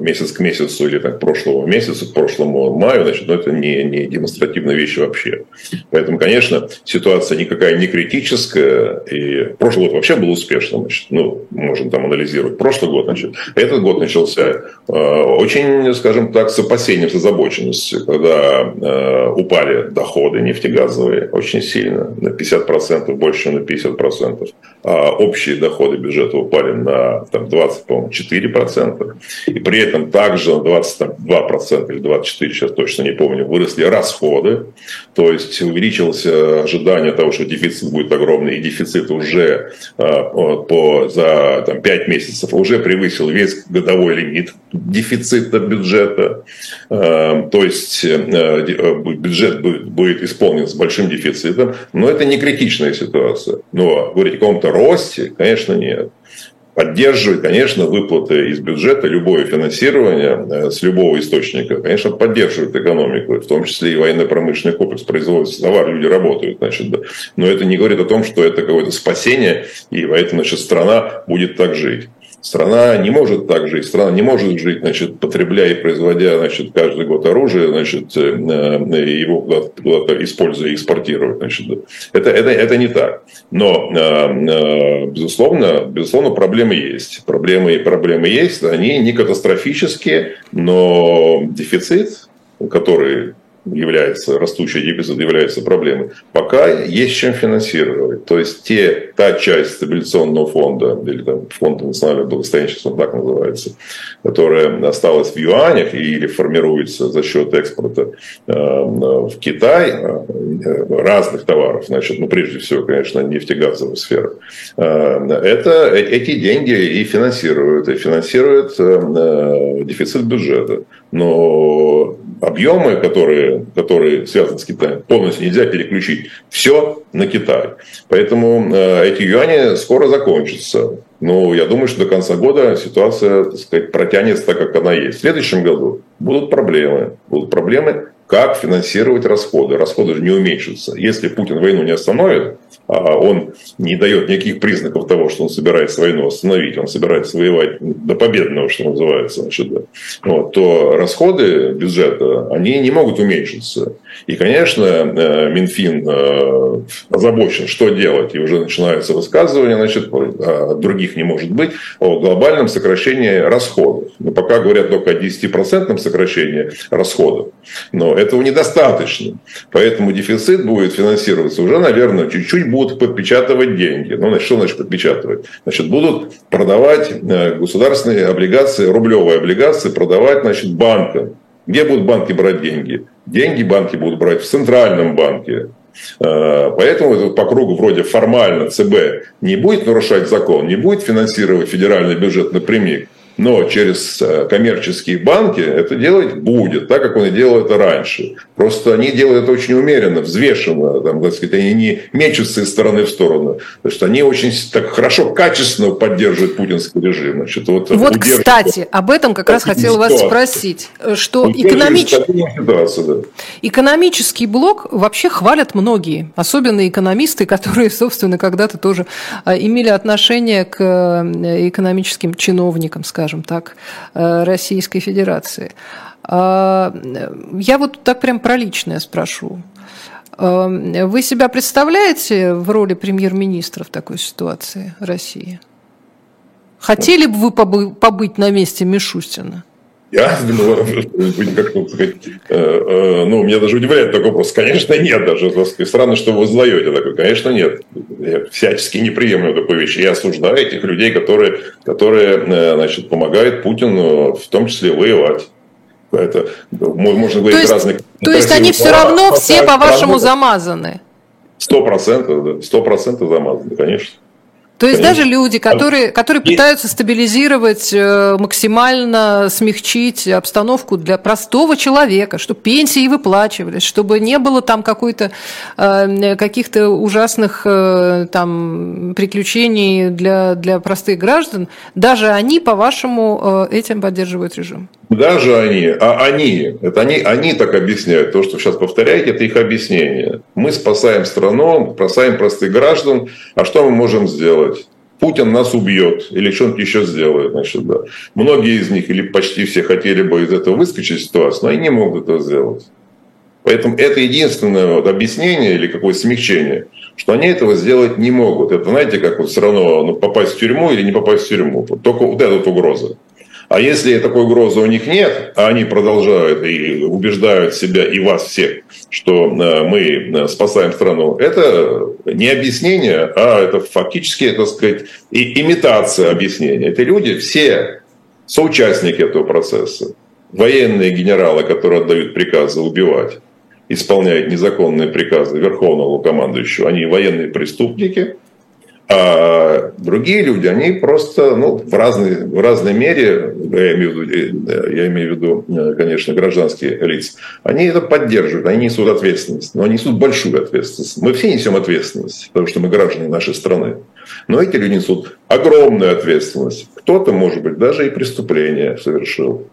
месяц к месяцу или так, к прошлому месяцу, к прошлому маю, значит, ну, это не, не демонстративная вещь вообще. Поэтому, конечно, ситуация никакая не критическая, и прошлый год вообще был успешным, значит, ну, можем там анализировать. Прошлый год, значит, этот год начался очень, скажем так, с опасением, с озабоченностью, когда упали доходы нефтегазовые очень сильно, на 50%, больше, чем на 50%. А общие доходы бюджета упали на там, 24%. И при этом также на 22% или 24%, сейчас точно не помню, выросли расходы. То есть увеличилось ожидание того, что дефицит будет огромный. И дефицит уже а, по, за там, 5 месяцев уже превысил весь годовой лимит дефицита бюджета. А, то есть э, э, бюджет будет исполнен с большим дефицитом. Но это не критичная ситуация. Но говорить о каком-то росте, конечно, нет. Поддерживать, конечно, выплаты из бюджета, любое финансирование э, с любого источника, конечно, поддерживает экономику, в том числе и военно-промышленный комплекс, производится товар, люди работают, значит, да. Но это не говорит о том, что это какое-то спасение, и поэтому, значит, страна будет так жить. Страна не может так жить, страна не может жить, значит, потребляя и производя, значит, каждый год оружие, значит, э, э, его куда-то, используя и экспортируя, значит. Это, это, это не так. Но, э, безусловно, безусловно, проблемы есть. Проблемы, проблемы есть, они не катастрофические, но дефицит, который является, растущий дефицит является проблемой, пока есть чем финансировать. То есть те, та часть стабилизационного фонда, или там, фонда национального благосостояния, он так называется, которая осталась в юанях или формируется за счет экспорта э, в Китай э, разных товаров, значит, ну, прежде всего, конечно, нефтегазовая сфера, э, это, эти деньги и финансируют, и финансируют дефицит бюджета. Но объемы, которые, которые связаны с Китаем, полностью нельзя переключить все на Китай. Поэтому э, эти юани скоро закончатся. Но я думаю, что до конца года ситуация так сказать, протянется так, как она есть. В следующем году будут проблемы. Будут проблемы как финансировать расходы. Расходы же не уменьшатся. Если Путин войну не остановит, он не дает никаких признаков того, что он собирается войну остановить, он собирается воевать до победного, что называется, значит, да, вот, то расходы бюджета, они не могут уменьшиться. И, конечно, э, Минфин э, озабочен, что делать, и уже начинаются высказывания, значит, а других не может быть, о глобальном сокращении расходов. Но пока говорят только о 10% сокращении расходов, но этого недостаточно. Поэтому дефицит будет финансироваться уже, наверное, чуть-чуть будут подпечатывать деньги. Ну, значит, что значит подпечатывать? Значит, будут продавать э, государственные облигации, рублевые облигации, продавать, значит, банкам. Где будут банки брать деньги? Деньги банки будут брать в центральном банке. Э, поэтому по кругу вроде формально ЦБ не будет нарушать закон, не будет финансировать федеральный бюджет напрямик, но через э, коммерческие банки это делать будет, так как он и делал это раньше. Просто они делают это очень умеренно, взвешенно, там, так сказать, они не мечутся из стороны в сторону. То есть они очень так хорошо, качественно поддерживают путинский режим. Значит, вот, вот кстати, об этом как раз хотел вас спросить, что экономич... да. экономический блок вообще хвалят многие, особенно экономисты, которые, собственно, когда-то тоже а, имели отношение к э, экономическим чиновникам, скажем скажем так, э, Российской Федерации. А, я вот так прям про личное спрошу. А, вы себя представляете в роли премьер-министра в такой ситуации России? Хотели бы вы побыть на месте Мишустина? Я, ну, как сказать, э, э, ну, меня даже удивляет такой вопрос. Конечно, нет даже. Странно, что вы задаете такой. Конечно, нет. Я всячески не приемлю такой вещи. Я осуждаю этих людей, которые, которые э, значит, помогают Путину в том числе воевать. Это, можно говорить то есть, разные... То есть они все равно все, по-вашему, замазаны? Сто процентов, да. Сто процентов замазаны, конечно. То есть даже люди, которые, которые пытаются стабилизировать, э, максимально смягчить обстановку для простого человека, чтобы пенсии выплачивались, чтобы не было там какой-то, э, каких-то ужасных э, там, приключений для, для простых граждан, даже они, по-вашему, этим поддерживают режим? Даже они, а они, это они, они так объясняют. То, что сейчас повторяете, это их объяснение. Мы спасаем страну, спасаем простых граждан, а что мы можем сделать? Путин нас убьет или что-нибудь еще сделает. Значит, да. Многие из них или почти все хотели бы из этого выскочить ситуацию, но они не могут этого сделать. Поэтому это единственное вот объяснение или какое-то смягчение, что они этого сделать не могут. Это, знаете, как вот все равно ну, попасть в тюрьму или не попасть в тюрьму. Только вот эта вот угроза. А если такой угрозы у них нет, а они продолжают и убеждают себя и вас всех, что э, мы э, спасаем страну, это не объяснение, а это фактически, так сказать, и имитация объяснения. Это люди все соучастники этого процесса. Военные генералы, которые отдают приказы убивать, исполняют незаконные приказы верховного командующего, они военные преступники – а другие люди, они просто ну, в, разной, в разной мере, я имею, в виду, э, я имею в виду, э, конечно, гражданские лица, они это поддерживают, они несут ответственность, но они несут большую ответственность. Мы все несем ответственность, потому что мы граждане нашей страны. Но эти люди несут огромную ответственность. Кто-то, может быть, даже и преступление совершил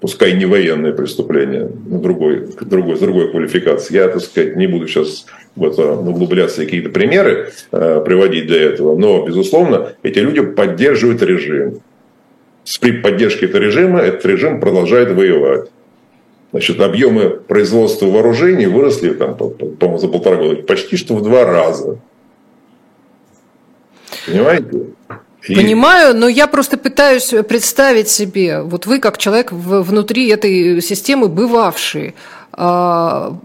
пускай не военное преступление, другой, другой, с другой квалификацией. Я, так сказать, не буду сейчас в это углубляться, какие-то примеры э, приводить для этого, но, безусловно, эти люди поддерживают режим. При поддержке этого режима этот режим продолжает воевать. Значит, объемы производства вооружений выросли, там, по-моему, за полтора года почти что в два раза. Понимаете? И... Понимаю, но я просто пытаюсь представить себе, вот вы как человек внутри этой системы бывавший, а,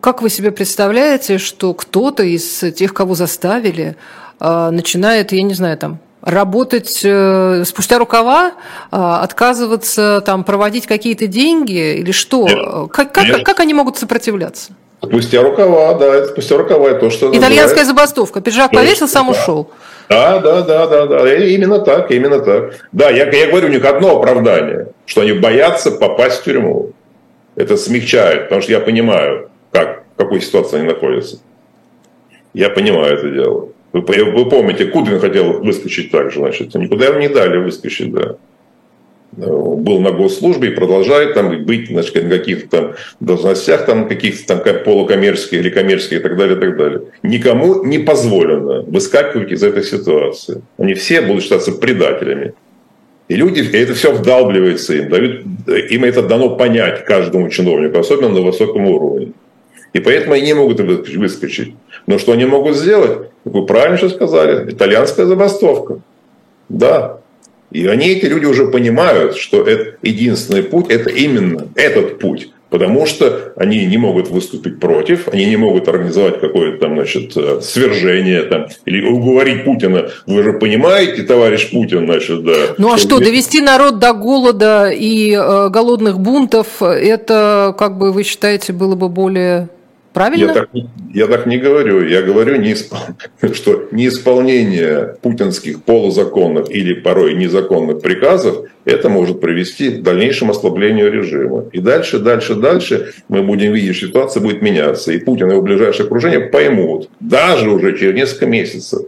как вы себе представляете, что кто-то из тех, кого заставили, а, начинает, я не знаю, там, работать э, спустя рукава, а, отказываться там проводить какие-то деньги или что? Нет, как, как, как они могут сопротивляться? Спустя рукава, да, спустя рукава это то, что Итальянская называют... забастовка. Пиджак повесил, сам да. ушел. Да, да, да, да, да. Именно так, именно так. Да, я, я говорю, у них одно оправдание, что они боятся попасть в тюрьму. Это смягчает, потому что я понимаю, как, в какой ситуации они находятся. Я понимаю это дело. Вы, вы помните, Кудрин хотел выскочить так же, значит, никуда ему не дали выскочить, да. Был на госслужбе и продолжает там быть значит, на каких-то должностях, там каких-то там полукоммерческих или коммерческих и так далее, и так далее. Никому не позволено выскакивать из этой ситуации. Они все будут считаться предателями. И люди, и это все вдалбливается им, дают, им это дано понять каждому чиновнику, особенно на высоком уровне. И поэтому они не могут выскочить. Но что они могут сделать? Вы правильно сейчас сказали, итальянская забастовка. Да, и они, эти люди, уже понимают, что это единственный путь, это именно этот путь. Потому что они не могут выступить против, они не могут организовать какое-то там, значит, э, свержение там, или уговорить Путина. Вы же понимаете, товарищ Путин, значит, да. Ну а что, что довести народ до голода и э, голодных бунтов, это, как бы вы считаете, было бы более Правильно? Я так, я так не говорю. Я говорю, что неисполнение путинских полузаконных или порой незаконных приказов это может привести к дальнейшему ослаблению режима. И дальше, дальше, дальше мы будем видеть, ситуация будет меняться. И Путин и его ближайшее окружение поймут, даже уже через несколько месяцев,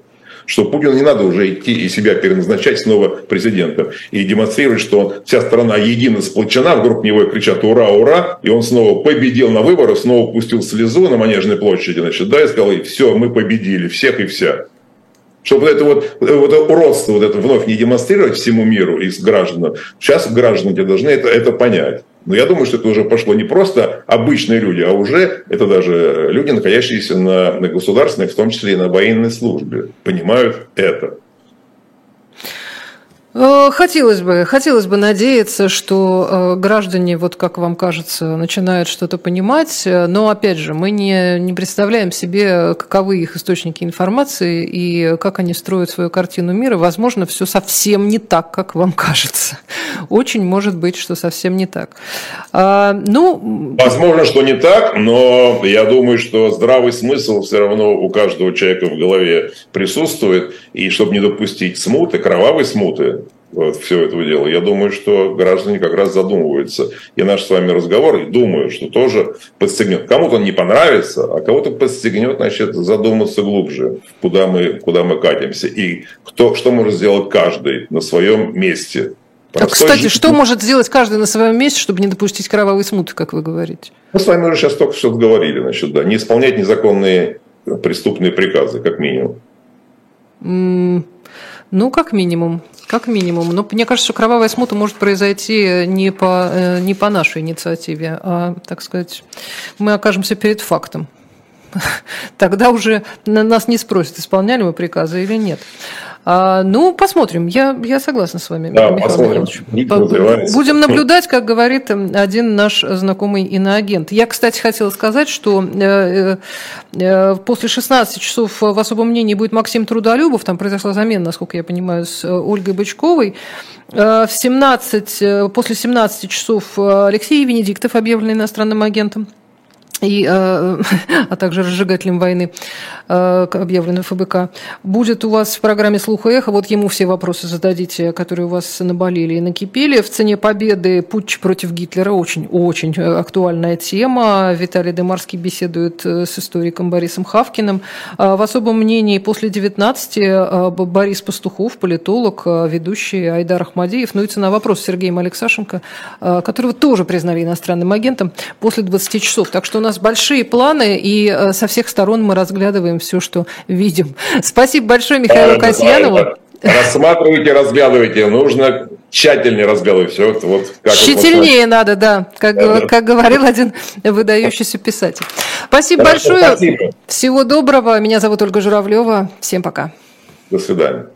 что Путину не надо уже идти и себя переназначать снова президентом и демонстрировать, что вся страна едино сплочена, вокруг него кричат «Ура, ура!» и он снова победил на выборах, снова пустил слезу на Манежной площади, значит, да, и сказал «Все, мы победили, всех и вся». Чтобы это вот, вот уродство вот это вновь не демонстрировать всему миру и с гражданам. Сейчас граждане должны это, это понять. Но я думаю, что это уже пошло не просто обычные люди, а уже это даже люди, находящиеся на, на государственной, в том числе и на военной службе, понимают это. Э, хотелось бы, хотелось бы надеяться, что э, граждане, вот как вам кажется, начинают что-то понимать, но опять же, мы не, не представляем себе, каковы их источники информации и как они строят свою картину мира. Возможно, все совсем не так, как вам кажется. Очень может быть, что совсем не так. А, ну... Возможно, что не так, но я думаю, что здравый смысл все равно у каждого человека в голове присутствует, и чтобы не допустить смуты, кровавой смуты, вот, все это дело. Я думаю, что граждане как раз задумываются. И наш с вами разговор, думаю, что тоже подстегнет. Кому-то он не понравится, а кого-то подстегнет, значит, задуматься глубже, куда мы, куда мы катимся. И кто, что может сделать каждый на своем месте. Так, кстати, жизни. что может сделать каждый на своем месте, чтобы не допустить кровавой смуты, как вы говорите? Мы с вами уже сейчас только что говорили, значит, да, не исполнять незаконные преступные приказы, как минимум. Mm, ну, как минимум. Как минимум. Но мне кажется, что кровавая смута может произойти не по, э, не по нашей инициативе, а, так сказать, мы окажемся перед фактом. Тогда уже нас не спросят, исполняли мы приказы или нет. А, ну, посмотрим. Я, я согласна с вами, да, Михаил Михайлович. Будем наблюдать, как говорит один наш знакомый иноагент. Я, кстати, хотела сказать, что э, э, после 16 часов в особом мнении будет Максим Трудолюбов. Там произошла замена, насколько я понимаю, с Ольгой Бычковой. Э, в 17, после 17 часов Алексей Венедиктов, объявленный иностранным агентом и, э, а также разжигателем войны, э, объявленной ФБК. Будет у вас в программе «Слух и эхо», вот ему все вопросы зададите, которые у вас наболели и накипели. В «Цене победы» путч против Гитлера очень-очень актуальная тема. Виталий Демарский беседует э, с историком Борисом Хавкиным. В особом мнении после 19 Борис Пастухов, политолог, ведущий Айдар Ахмадиев. Ну и цена вопрос Сергеем Алексашенко, которого тоже признали иностранным агентом после 20 часов. Так что у нас большие планы, и э, со всех сторон мы разглядываем все, что видим. Спасибо большое Михаилу Касьянову. Рассматривайте, разглядывайте. Нужно тщательнее разглядывать все. Вот, как Тщательнее вот, надо, да, как, да, как говорил один выдающийся писатель. Спасибо Хорошо, большое. Спасибо. Всего доброго. Меня зовут Ольга Журавлева. Всем пока. До свидания.